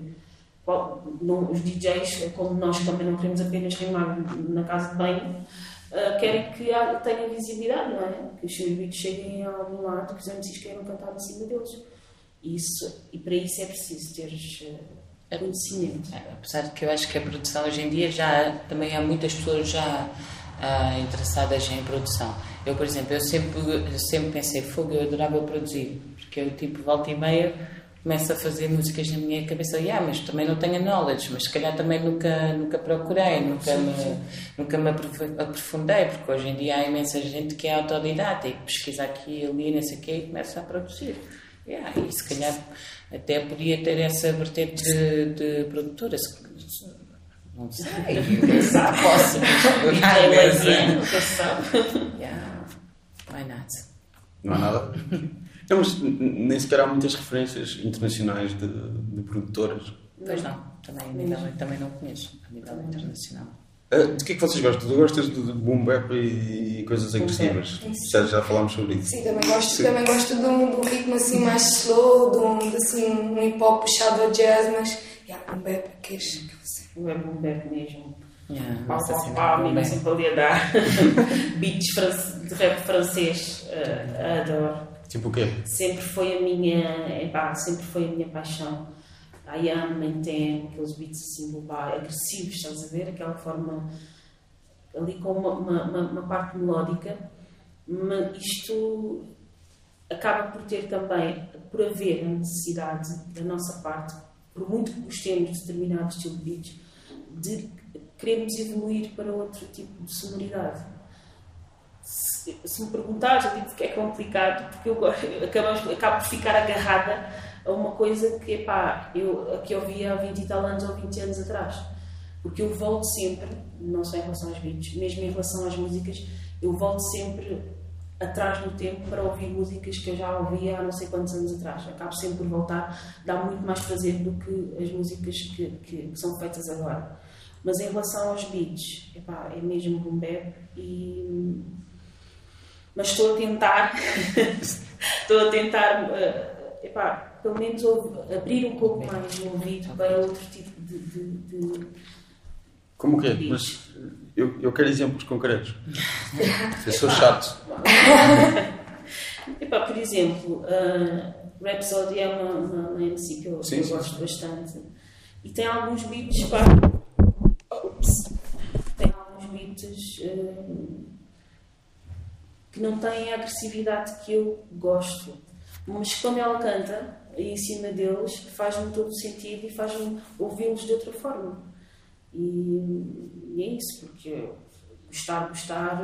S3: não- os DJs, como nós também não queremos apenas rimar na casa de banho, ah, querem que tenham visibilidade, não é? Que os seus beats cheguem a algum lado, que os MCs queiram cantar em cima deles. Isso, e para isso é preciso teres ah, conhecimento.
S4: Apesar de que eu acho que a produção hoje em dia já também há muitas pessoas já ah, interessadas em produção. Eu, por exemplo, eu sempre, sempre pensei, fogo, eu adorava produzir, porque eu tipo volta e meia começo a fazer músicas na minha cabeça, ah, mas também não tenho knowledge, mas se calhar também nunca, nunca procurei, nunca me, nunca me aprof- aprofundei, porque hoje em dia há imensa gente que é autodidata e pesquisa aqui e ali, não sei o quê, e começa a produzir. Yeah, e se calhar até podia ter essa vertente de, de produtora. Não sei, nunca sabe, posso explorar
S3: DJ
S4: nessa.
S3: Laziano, nunca se sabe.
S4: Yeah, why not?
S2: Não há nada. Não, mas nem sequer há muitas referências internacionais de, de produtoras.
S4: Pois não, também, a nível, também não conheço, a nível internacional.
S2: Ah, de que é que vocês gostam? Tu gostas de boom bap e, e coisas agressivas? Já, já falámos sobre isso.
S5: Sim, também gosto,
S2: Sim.
S5: também gosto de um, de um ritmo assim mais slow, de um, de, assim, um hip hop puxado ao jazz, mas yeah, um bap que é
S3: Não é boom bap mesmo.
S4: Yeah,
S3: Pau,
S4: essa
S3: pau,
S4: cena
S3: pau,
S4: do
S3: amiga
S4: bem.
S3: sempre ali a dar beats france- de rap francês. eh, adoro.
S2: Tipo o quê?
S3: Sempre foi a minha, epá, sempre foi a minha paixão. I am, maintain, aqueles beats assim, pá, agressivos, estás a ver? Aquela forma ali com uma, uma, uma- uma parte melódica. Mas isto acaba por ter também, por haver a necessidade da nossa parte, por muito que gostemos de determinado estilo de beats, de queremos evoluir para outro tipo de sonoridade. Se, se me perguntares, eu digo que é complicado, porque eu go- acabo, acabo ficar agarrada a uma coisa que, epá, eu, que eu via há 20 e tal anos ou 20 anos atrás. Porque eu volto sempre, não só em relação aos beats, mesmo em relação às músicas, eu volto sempre atrás no tempo para ouvir músicas que eu já ouvia há não sei quantos anos atrás. Acabo sempre por voltar, dá muito mais prazer do que as músicas que, que, que são feitas agora. Mas em relação aos beats, epá, é mesmo boom bap e... Mas estou a tentar, estou a tentar, eh, epá, pelo menos abrir um pouco mais o ouvido para outro tipo de- de- de,
S2: Como o quê? Mas eu, eu quero exemplos concretos. Eu sou chato.
S3: Epá, por exemplo, uh, Rhapsody é uma, uma, uma MC que eu, eu
S2: sim,
S3: gosto bastante e tem alguns beats pá, Ops. tem alguns beats uh, que não têm a agressividade que eu gosto mas quando ela canta em cima deles faz-me todo sentido e faz-me ouvi-los de outra forma e, e é isso porque gostar, gostar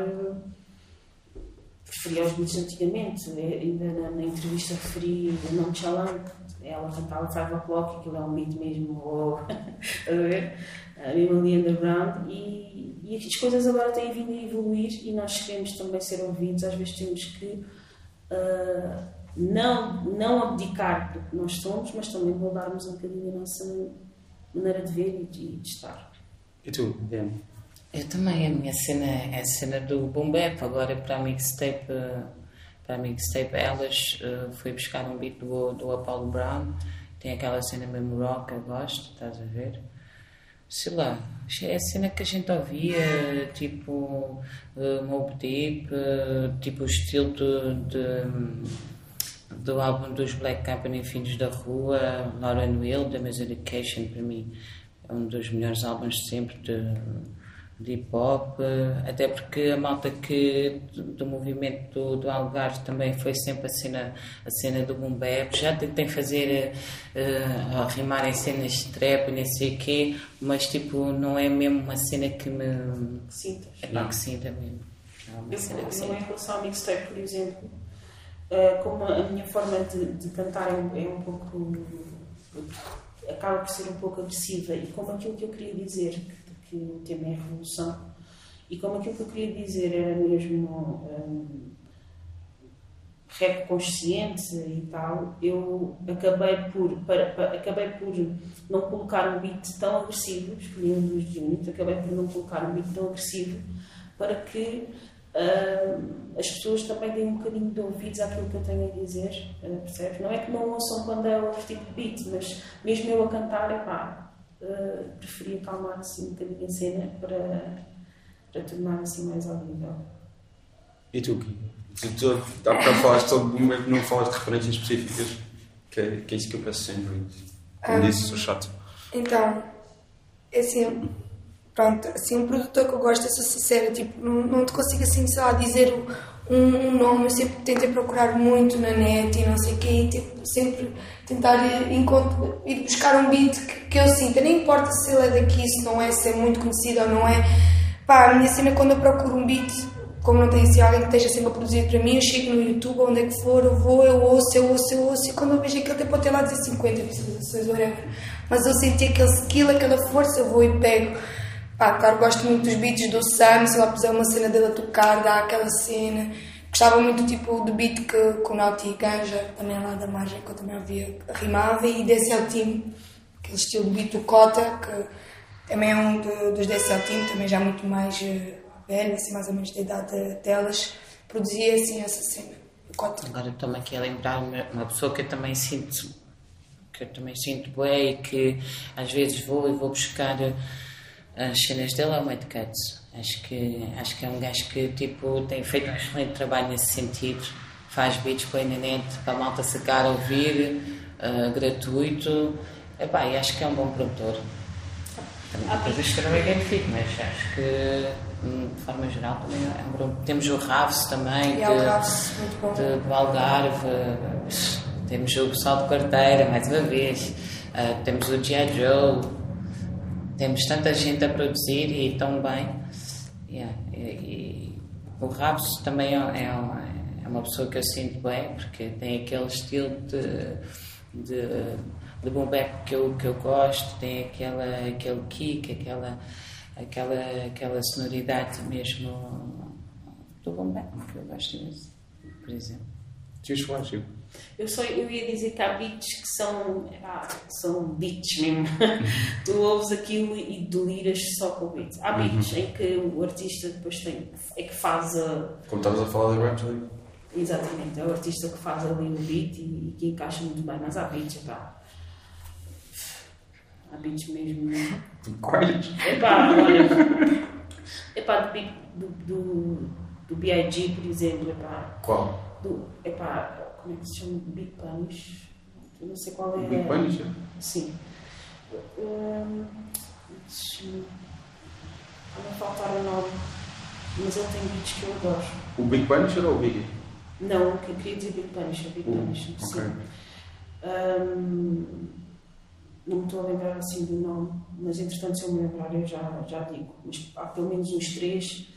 S3: preferia os beats antigamente. Ainda na, na entrevista referi o nome de Chalan, ela cantava Five O'Clock, aquilo é um beat mesmo, estás a ver? Ah, Mesmo ali underground. E, e as coisas agora têm vindo a evoluir e nós queremos também ser ouvidos. Às vezes temos que ah, não, não abdicar do que nós somos, mas também moldarmos um bocadinho a nossa maneira de ver e de, de estar.
S2: E tu, Diana?
S4: Eu também, a minha cena é a cena do boom bap, agora para a mixtape, para a mixtape Elas, eh, fui buscar um beat do, do Apollo Brown, tem aquela cena mesmo rock eu gosto, estás a ver? Sei lá, é a cena que a gente ouvia, tipo uh, Mob Deep, uh, tipo o estilo de, de, do álbum dos Black Company Filhos da Rua, Lauren Will, da Miss Education, para mim é um dos melhores álbuns de sempre de, de hip hop, até porque a malta que do, movimento do, do, Algarve também foi sempre a cena, a cena do boom. Já tentei fazer uh, rimar em cenas de trap não sei o quê, mas tipo, não é mesmo uma cena que me.
S3: Sintas.
S4: É não. que sinta mesmo.
S3: Não, é uma cena que é em relação ao mixtape, por exemplo, uh, como a minha forma de, de cantar é é um pouco. acaba por ser um pouco agressiva e como aquilo que eu queria dizer que o tema é a revolução. E como aquilo que eu queria dizer era mesmo um, rap consciente e tal, eu acabei por, para, para, acabei por não colocar um beat tão agressivo, escolhi um dos units, acabei por não colocar um beat tão agressivo para que uh, as pessoas também deem um bocadinho de ouvidos àquilo que eu tenho a dizer, uh, percebes? Não é que não ouçam quando é outro tipo de beat, mas mesmo eu a cantar, é pá, uh, preferi acalmar assim um bocadinho a cena para, para tornar assim mais audível.
S2: E tu, tu, tu há bocado falaste todo momento, não falas de referências específicas, que é, que é isso que eu peço sempre. Como um, disse, sou chato.
S5: Então, é assim, pronto, assim, um produtor que eu gosto, eu sou sincera, tipo, não, não te consigo assim, sei lá, dizer um, um nome, eu sempre tentei procurar muito na net e não sei o quê, e tipo, sempre tentar ir, buscar um beat que, que eu sinta, nem importa se ele é daqui, se não é, se é muito conhecido ou não é. Pá, a minha cena quando eu procuro um beat, como não tem assim alguém que esteja sempre a produzir para mim, eu chego no YouTube, onde é que for, eu vou, eu ouço, eu ouço, eu ouço, e quando eu vejo aquilo até pode ter lá dizer 50 visualizações, whatever. Mas eu senti aquele skill, aquela força, eu vou e pego. Pá, claro, gosto muito dos beats do Sam, se lá puser uma cena dele a tocar, dá aquela cena. Gostava muito tipo do beat que, que o Nauti Ganja, também lá da margem, que eu também ouvia, rimava, e DSL Team, aquele estilo de beat do Cota, que também é um de, dos DSL Team, também já muito mais uh, velho, assim, mais ou menos da idade delas, produzia assim essa cena. Cota.
S4: Agora aqui a lembrar-me uma pessoa que eu também sinto que eu também sinto bem e que às vezes vou e vou buscar as cenas dele é o Mad Cuts. Acho que, acho que é um gajo que tipo, tem feito um excelente trabalho nesse sentido. Faz beats na net para a malta sacar, ouvir, uh, gratuito. Epá, e acho que é um bom produtor. Coisas que eu não identifico, mas acho que hum, de forma geral também é um bom. Temos o Raves também,
S5: de,
S4: de, do Algarve. Temos o pessoal de carteira, mais uma vez. Uh, temos o G.I. Joe temos tanta gente a produzir e tão bem. Yeah, e, e, o Rabs também é, é, é, uma pessoa que eu sinto bem, porque tem aquele estilo de, de, de bap que eu, que eu gosto, tem aquela, aquele kick, aquela, aquela, aquela sonoridade mesmo do bap, que eu gosto disso, por exemplo.
S2: Tinhas falado,
S3: eu, só, eu ia dizer que há beats que são, ah, são beats mesmo. tu ouves aquilo e deliras só com o beat. Há beats uhum. em que o artista depois tem, é que faz a.
S2: Como estavas a falar da Rhapsody.
S3: Exatamente, é o artista que faz ali o beat e, e que encaixa muito bem, mas há beats, pá. Há beats mesmo.
S2: Quais?
S3: Epá, olha. Epá, do, do, do, do B.I.G., por exemplo. Epá.
S2: Qual?
S3: Do, epá, como é que se chama? Big Punish. Não sei qual é.
S2: Big Punish?
S3: Sim. Um, Deixa-me. faltar o nome. Mas ele tem beats que eu adoro.
S2: O Big Punisher ou o Big?
S3: Não, eu queria dizer Big Punisher. Big uh, Punisher, sim. Okay. Um, não me estou a lembrar assim do nome, mas entretanto, se eu me lembrar, eu já, já digo. Mas há pelo menos uns três.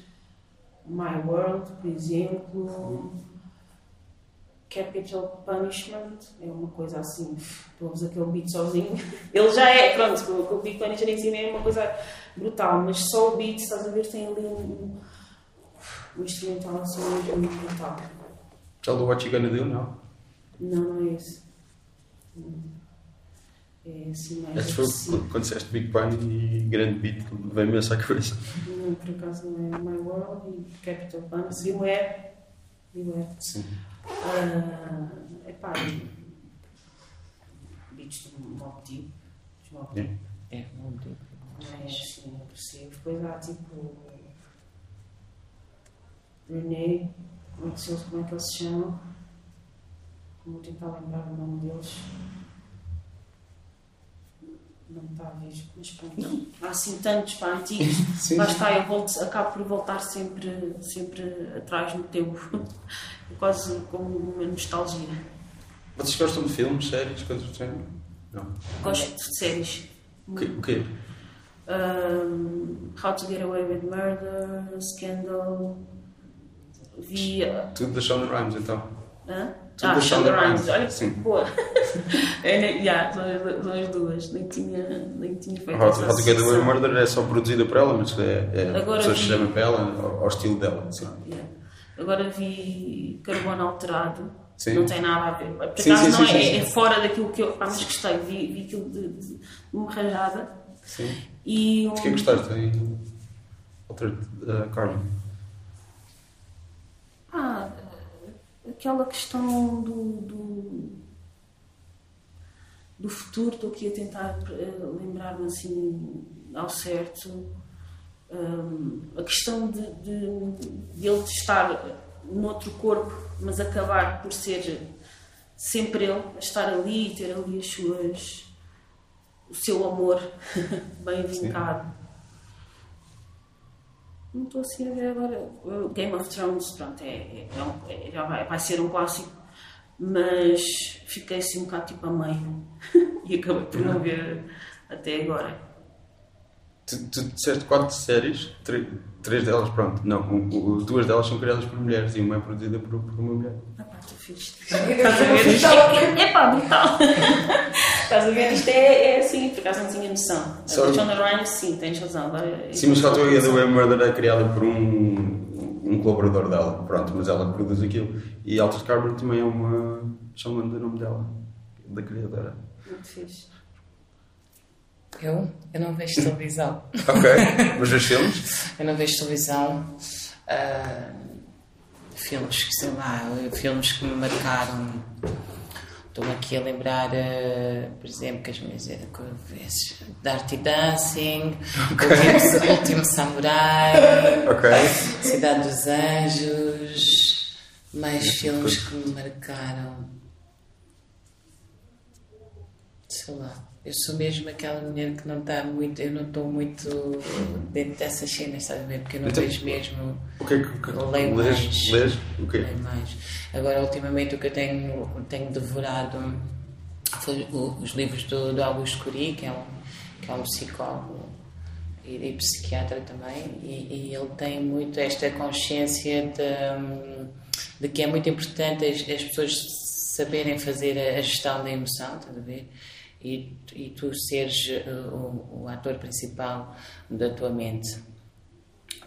S3: My World, por exemplo. Uhum. Capital Punishment, é uma coisa assim, ouves aquele beat sozinho, ele já é, pronto, o Big Punisher em si é uma coisa brutal, mas só o beat, estás a ver, tem ali um, um instrumental assim muito brutal.
S2: Já do What You Gonna Do, não?
S3: Não, não é esse. É assim mais.
S2: Esse foi
S3: agressivo.
S2: quando disseste Big Bang e grande beat que veio-me essa cabeça.
S3: Não, por acaso não é My World e Capital Punch. Beware. Beware.
S2: Sim.
S3: Ah, epá, beats do Mob Deep. Mob Deep.
S4: É, não digo.
S3: Não é assim agressivo. Depois há tipo. René. Como é que, se, eles- como é que eles se chamam? Vou tentar lembrar o nome deles. Não me está a ver, mas pronto. Há assim tantos para antigos.
S2: Sim.
S3: Lá está, eu volto, acabo por voltar sempre, sempre atrás no tempo. Quase como uma nostalgia.
S2: Vocês gostam de filmes, séries, coisas do género? Não.
S3: Gosto de séries.
S2: O quê? O quê?
S3: Um, How to Get Away with Murder, Scandal. Vi. uh,
S2: Tudo da Shonda Rhimes, então.
S3: Hã?
S2: Tudo
S3: Ah,
S2: da
S3: Shonda
S2: Shonda
S3: Rhimes. Olha,
S2: sim.
S3: boa. é, né, yeah, são, as, as duas. Nem tinha, nem tinha feito
S2: How How to Get Away with. Murder é só produzida por ela, mas é, é
S3: Agora
S2: pessoa
S3: vi-
S2: chama para ela ao, ao estilo dela. Sim.
S3: Yeah. Agora vi Carbono Alterado.
S2: Sim.
S3: Não tem nada a ver. Por
S2: Sim,
S3: acaso
S2: sim,
S3: não é, é fora daquilo que eu. Ah, mas gostei. Vi, vi aquilo de, de, uma rajada.
S2: Sim.
S3: E um,
S2: De que gostaste em Altered uh, Carbon?
S3: Ah, aquela questão do, do, do futuro, estou aqui a tentar eh, lembrar-me assim ao certo. Hum, a questão de, de, de ele estar noutro corpo, mas acabar por ser sempre ele, a estar ali e ter ali as suas. o seu amor bem vincado. Não estou assim a ver agora. O Game of Thrones, pronto, é, é- é um- é- vai, vai ser um clássico, mas fiquei assim um bocado tipo a meio e acabei por não ver até agora.
S2: Tu, tu disseste quatro séries, tre- três delas, pronto, não, o- o- duas delas são criadas por mulheres e uma é produzida por, por uma mulher.
S3: Ah pá, tu fiz. Estás a ver? É pá, brutal. Estás a ver? Isto é, é assim, por acaso não tinha noção. A
S2: Só-
S3: da Shonda Rhimes, sim, tens razão. Agora,
S2: Sim, mas How to Get Away with Murder é criada por um, um colaborador dela, pronto, mas ela produz aquilo. E Altered Carbon também é uma. chamam-me do nome dela, da criadora.
S3: Muito fixe.
S4: Eu? Eu não vejo televisão.
S2: Ok, mas os filmes?
S4: Eu não vejo televisão. ah, filmes que, sei lá, filmes que me marcaram. Estou-me aqui a lembrar, ah, por exemplo, que as minhas vezes Dirty Dancing, Último, Último Samurai,
S2: Ok.
S4: Cidade dos Anjos, mais filmes que me marcaram. Sei lá, eu sou mesmo aquela mulher que não está muito, eu não estou muito dentro dessas cenas, estás a ver? Porque eu não
S2: Então-
S4: vejo mesmo.
S2: O que é que, é
S4: Leio
S2: lês?
S4: mais.
S2: Lês? O quê?
S4: Nem mais. Agora, ultimamente, o que eu tenho, tenho devorado foi os livros do, do Augusto Cury, que é um, que é um psicólogo e, e psiquiatra também, e, e ele tem muito esta consciência de, de que é muito importante as, as pessoas saberem fazer a, a gestão da emoção, estás a ver? E, e tu seres uh, o, o ator principal da tua mente.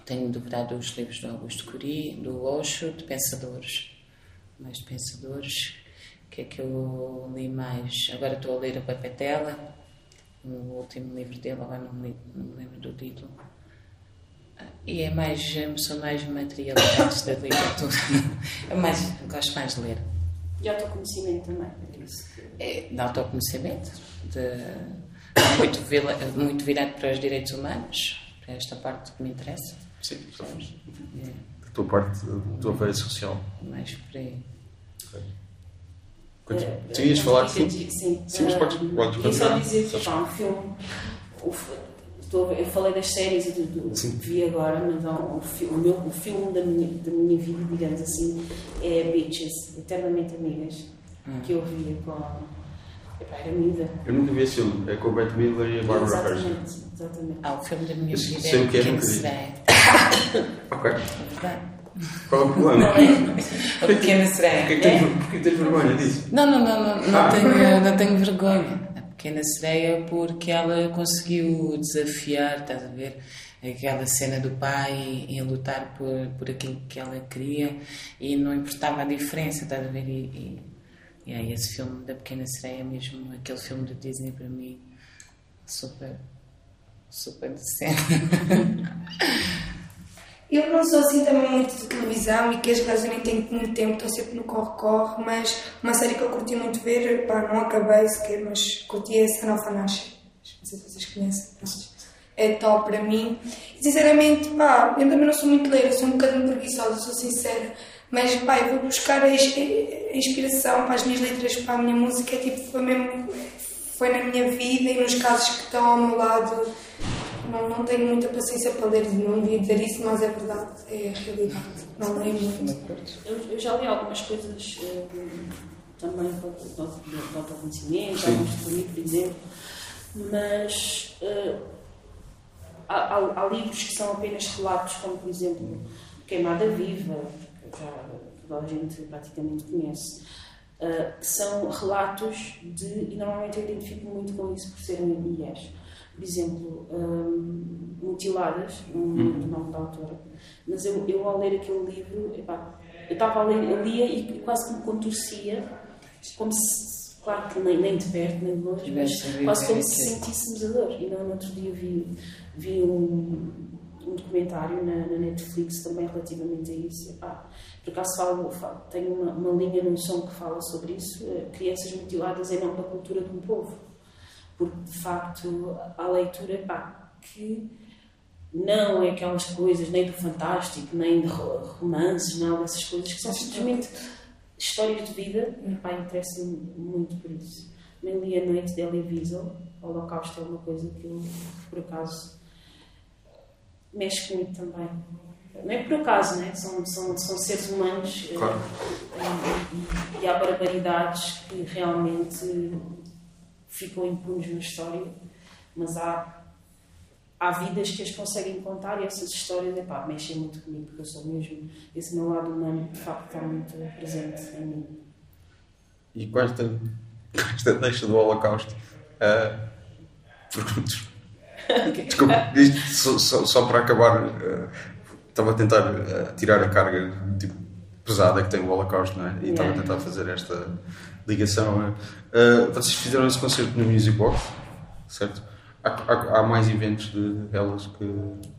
S4: Tenho devorado os livros do Augusto Cury, do Osho, de Pensadores. Mais de Pensadores. Que é que eu li mais? Agora estou a ler a Papetela, o último livro dele, agora não me, não me lembro do título. E é mais, são mais materialidades da literatura. É mais, gosto mais de ler.
S3: E autoconhecimento também, é isso.
S4: É de autoconhecimento, de, muito, vila- muito virado para os direitos humanos, para esta parte que me interessa.
S2: Sim,
S4: sabes? É.
S2: da tua parte, da tua veia social.
S4: mais por aí.
S2: Quando-
S3: É,
S2: Tu ias falar
S3: é,
S2: sim.
S3: Sim,
S2: Sim, mas podes- podes
S3: queria só
S2: continuar.
S3: dizer que o estou eu falei das séries e do, do que vi agora, mas fi- o, meu, o filme da minha, da minha vida, digamos assim, é Bitches, Eternamente Amigas,
S2: Hum.
S3: que eu via com. Epá, era miúda.
S2: Eu nunca vi esse filme, é com o Bette Midler e a Barbara Hershey.
S3: Exatamente, exatamente.
S4: Ah, o filme da minha vida
S2: sei
S4: é
S2: o que é, vi.
S4: Sereia.
S2: Ok.
S4: É.
S2: Qual é o problema?
S4: O Pequeno
S2: tens, porquê que tens vergonha disso?
S4: Não, não, não, não, não,
S2: Ah.
S4: tenho, não tenho vergonha. Pequena sereia porque ela conseguiu desafiar, estás a ver? Aquela cena do pai em lutar por, por aquilo que ela queria e não importava a diferença, estás a ver? E, e E aí esse filme da Pequena Sereia, mesmo aquele filme da Disney para mim, super, super decente.
S5: Eu não sou assim também muito de televisão e que as casas nem tenho muito tempo, estou sempre no corre-corre, mas uma série que eu curti muito ver, pá, não acabei sequer, mas curti é of Não sei se vocês conhecem. É top para mim. E sinceramente, pá, eu também não sou muito leira, sou um bocadinho preguiçosa, sou sincera. Mas, pá, eu vou buscar a, inspiração para as minhas letras, para a minha música, tipo, foi mesmo, foi na minha vida e nos casos que estão ao meu lado não, não tenho muita paciência para ler, não devia dizer isso, mas é verdade, é a realidade. Não leio muito.
S3: Eu, eu já li algumas coisas uh, também de autoconhecimento, alguns de mim, por exemplo, mas uh, há, há, há, livros que são apenas relatos, como por exemplo Queimada Viva, que já toda a gente praticamente conhece. Uh, que são relatos de. e normalmente eu identifico muito com isso por serem mulheres por exemplo, um, Mutiladas, um uhum. nome da autora, mas eu, eu ao ler aquele livro, epá, eu estava a ler, eu lia e quase que me contorcia, como se, claro que nem, nem de perto, nem de longe, mas quase como se sentíssemos a dor. E no outro dia vi, vi um, um documentário na, na, Netflix também relativamente a isso. Epá, por acaso falo, falo, tenho uma, uma linha no som que fala sobre isso, eh, crianças mutiladas em nome da cultura de um povo porque de facto a leitura pá, que não é aquelas coisas nem do fantástico, nem de romances, não dessas coisas que são simplesmente histórias de vida e pá, interessa-me muito por isso. Nem li a noite de Elie Wiesel, o Holocausto é uma coisa que eu, por acaso, mexe comigo também. Não é por acaso, né? são, são, são seres humanos eh, claro. e, e, e há barbaridades que realmente ficam impunes na história, mas há, há vidas que as conseguem contar e essas histórias epá, mexem muito comigo, porque eu sou mesmo, esse meu lado humano de facto está muito presente em mim.
S2: E com esta, com esta deixa do Holocausto, uh, pergunto Desculpa, só, só, só, para acabar, uh, estava a tentar uh, tirar a carga tipo, pesada que tem o Holocausto, não é? E yeah. estava a tentar fazer esta ligação. Uh, vocês fizeram esse concerto no Music Box, certo? Há, há, há mais eventos de elas que,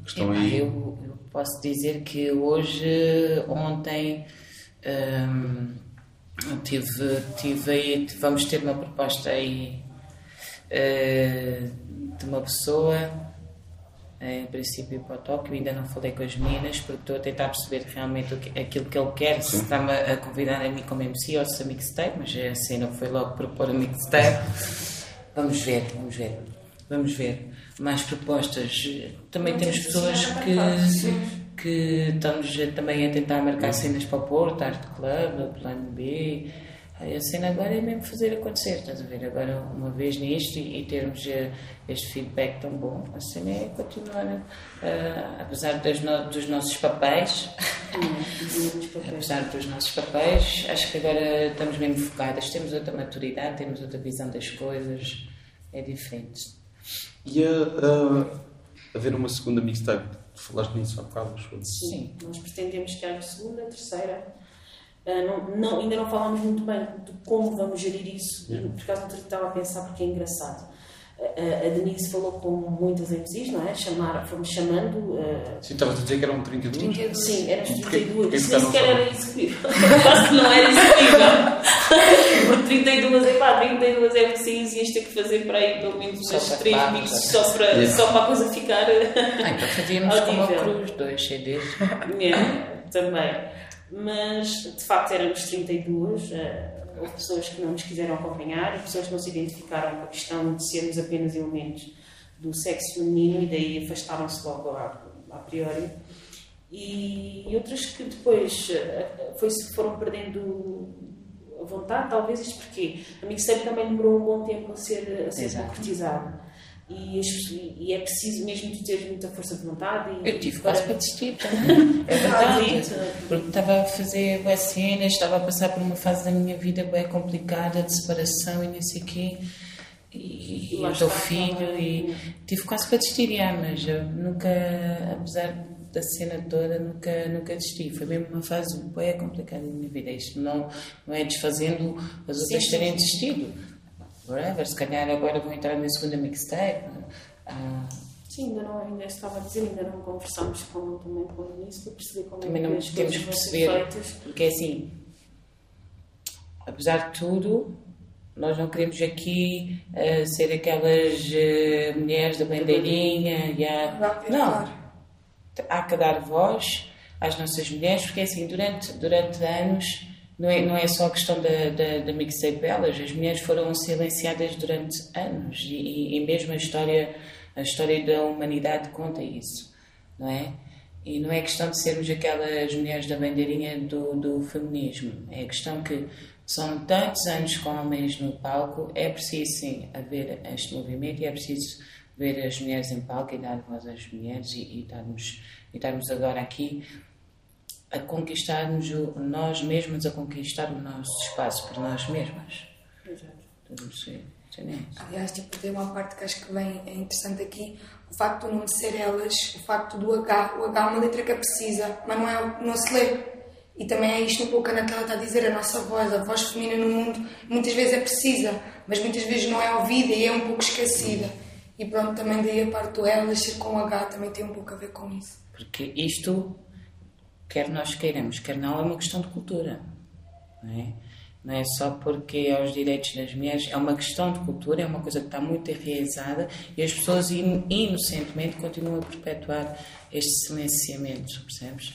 S2: que estão
S4: é,
S2: aí?
S4: Eu, eu, posso dizer que hoje, ontem, um, tive, tive vamos ter uma proposta aí uh, de uma pessoa em princípio para o Tóquio, ainda não falei com as meninas porque estou a tentar perceber realmente aquilo que ele quer, se está-me a convidar a mim como MC ou se a mixtape, mas é assim, não foi logo propor a mixtape. Vamos ver, vamos ver, vamos ver. Mais propostas. Também temos pessoas que, que estamos também a tentar marcar cenas para o Porto, Arte Club, Plano B a cena agora é mesmo fazer acontecer, estás a ver? Agora, uma vez nisto e, e termos uh, este feedback tão bom, a cena é continuar, uh, apesar no, dos nossos papéis, apesar dos nossos papéis, acho que agora estamos mesmo focadas, temos outra maturidade, temos outra visão das coisas, é diferente.
S2: E a, a haver uma segunda mixtape? Falaste nisso há bocado,
S3: Sim, nós pretendemos que haja segunda, terceira Uh, não, não, ainda não falámos muito bem de como vamos gerir isso, e por acaso não estava a pensar porque é engraçado. Uh, a Denise falou com muitas MCs, não é? Chamar, fomos chamando. Uh,
S2: Sim, estavas a dizer que eram 32?
S3: 32. Sim, eram 32. Porque, Nem sequer era executível. Quase que não era executível. Porque 32, é pá, 32 MCs ias ter que fazer para aí pelo menos umas 3 mixes só para, yeah. só para a coisa ficar.
S4: Ah, então fazíamos como a Cruz, dois CDs.
S3: Yeah, também mas de facto éramos 32. Eh, houve pessoas que não nos quiseram acompanhar e pessoas que não se identificaram com a questão de sermos apenas elementos do sexo feminino e daí afastaram-se logo a, a priori. E, e outras que depois eh, foi, foram perdendo a vontade, talvez isto porque a mixtape também demorou um bom tempo a ser, a ser concretizada. E, e, é preciso mesmo ter muita força de vontade.
S4: E, eu tive para... quase para desistir também. é verdade. Porque estava a fazer boas cenas, estava a passar por uma fase da minha vida bem complicada de separação e não sei o quê. E, e o teu filho, e tive quase para desistir, mas eu nunca, apesar da cena toda nunca, nunca desisti. Foi mesmo uma fase bem complicada na minha vida. Isto não, não é desfazendo as outras terem desistido. Whatever, se calhar agora vou entrar na segunda mixtape. Ah,
S3: Sim, ainda não, ainda estava a dizer, ainda não conversámos com, também com o início para perceber como
S4: também
S3: é
S4: não
S3: que
S4: temos que
S3: vão
S4: perceber, porque é assim, apesar de tudo, nós não queremos aqui eh, ser aquelas eh, mulheres da bandeirinha e a... Não, há que dar voz às nossas mulheres, porque assim, durante, durante anos, não é, não é só a questão da, da, da mixtape as mulheres foram silenciadas durante anos e, e, mesmo a história, a história da humanidade conta isso, não é? E não é questão de sermos aquelas mulheres da bandeirinha do, do feminismo, é questão que são tantos anos com homens no palco, é preciso sim haver este movimento e é preciso ver as mulheres em palco e dar voz às mulheres e, e, darmos, e darmos agora aqui a conquistarmos o, nós mesmos, a conquistar o nosso espaço por nós mesmas.
S3: Exato.
S4: Isso é-.
S5: Aliás, tipo, tem uma parte que acho que vem é interessante aqui, o facto do nome ser elas, o facto do H, o H é uma letra que é precisa, mas não, é, não se lê. E também é isto um pouco a Natália está a dizer, a nossa voz, a voz feminina no mundo, muitas vezes é precisa, mas muitas vezes não é ouvida e é um pouco esquecida. E pronto, também daí a parte do elas ser com H também tem um pouco a ver com isso.
S4: Porque isto, quer nós queiramos, quer não, é uma questão de cultura. Não é? Não é só porque é os direitos das mulheres, é uma questão de cultura, é uma coisa que está muito enraizada e as pessoas in- inocentemente continuam a perpetuar este silenciamento, percebes?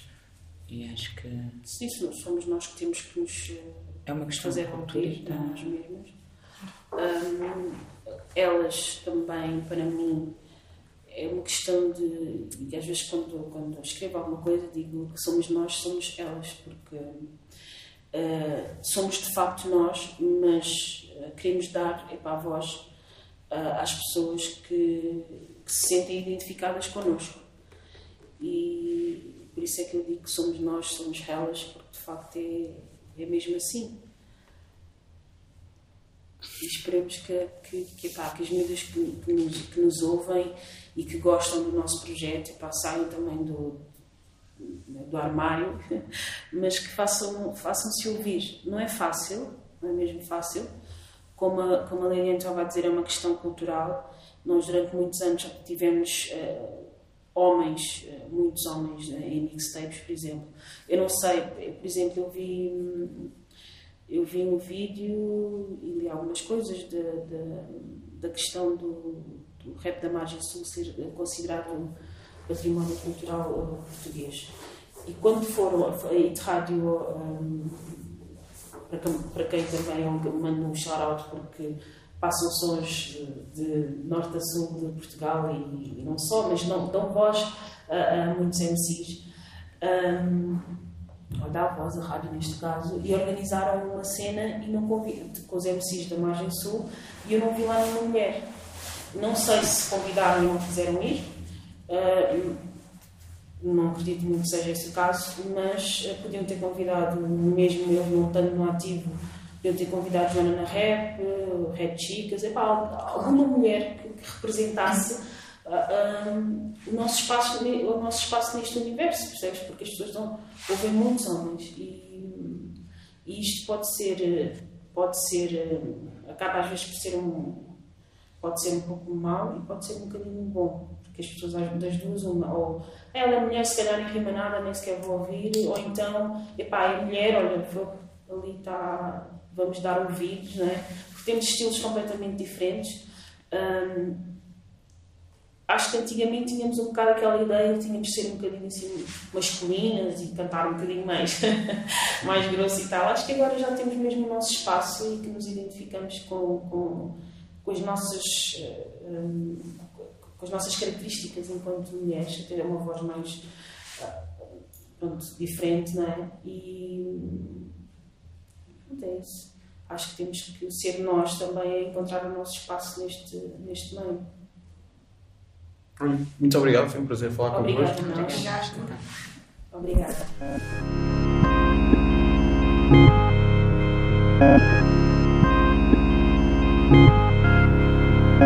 S4: E acho que
S3: Sim, sim, somos nós que temos que nos eh,
S4: é uma questão de
S3: fazer
S4: cultura.
S3: ouvir
S4: tá?
S3: a nós mesmas. Hum, elas também, para mim, é uma questão de. E às vezes, quando, quando escrevo alguma coisa, digo que somos nós, somos elas, porque eh, somos de facto nós, mas eh, queremos dar epá, a voz ah, às pessoas que, que se sentem identificadas connosco. E por isso é que eu digo que somos nós, somos elas, porque de facto é, é mesmo assim. E esperemos que, que, que, epá, que as medidas que, que, nos, que nos ouvem e que gostam do nosso projeto epá, saiam também do, do armário, mas que façam, façam-se ouvir. Não é fácil, não é mesmo fácil. Como a, como a Liliane estava a dizer, é uma questão cultural. Nós, durante muitos anos, tivemos eh, homens, eh, muitos homens eh, em mixtapes, por exemplo. Eu não sei, por exemplo, eu vi, eu vi um vídeo e li algumas coisas da questão do, do rap da margem sul ser considerado um património cultural eh, português. E quando foram a rádio, hum, para, quem, para quem também eu mando um shout-out, porque passam sons de norte a sul de Portugal e, e não só, mas não dão voz a, a muitos MCs. Um, ou dá voz à rádio neste caso, e organizaram uma cena e não convid... com os MCs da Margem Sul e eu não vi lá nenhuma mulher. Não sei se convidaram e não quiseram ir, uh, não acredito muito que seja esse o caso, mas uh, podiam ter convidado, mesmo eu não estando no ativo, podiam ter convidado Joana na Rap, Red Chicas, epá, alguma mulher que, representasse um, o, nosso espaço, o nosso espaço neste universo, percebes? Porque as pessoas estão, ouvem muitos homens e, e isto pode ser, pode ser, acaba às vezes por ser um, pode ser um pouco mau e pode ser um bocadinho bom, porque as pessoas das duas, uma, ou ela é mulher, se calhar nem rima nada, nem sequer vou ouvir, ou então, epá, é mulher, olha, vou, ali está, vamos dar ouvidos, não é? Porque temos estilos completamente diferentes. Um, acho que antigamente tínhamos um bocado aquela ideia de tínhamos de ser um bocadinho assim masculinas e cantar um bocadinho mais, mais grosso e tal. Acho que agora já temos mesmo o nosso espaço e que nos identificamos com, com, com as nossas um, com as nossas características enquanto mulheres, ter uma voz mais pronto, diferente, não é? E pronto, é isso. Acho que temos que ser nós também a encontrar o nosso espaço neste, neste meio.
S2: Muito obrigado, foi um prazer falar
S3: Obrigada,
S2: convosco.
S3: nós. Obrigada.
S7: Obrigada.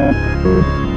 S7: Thank you.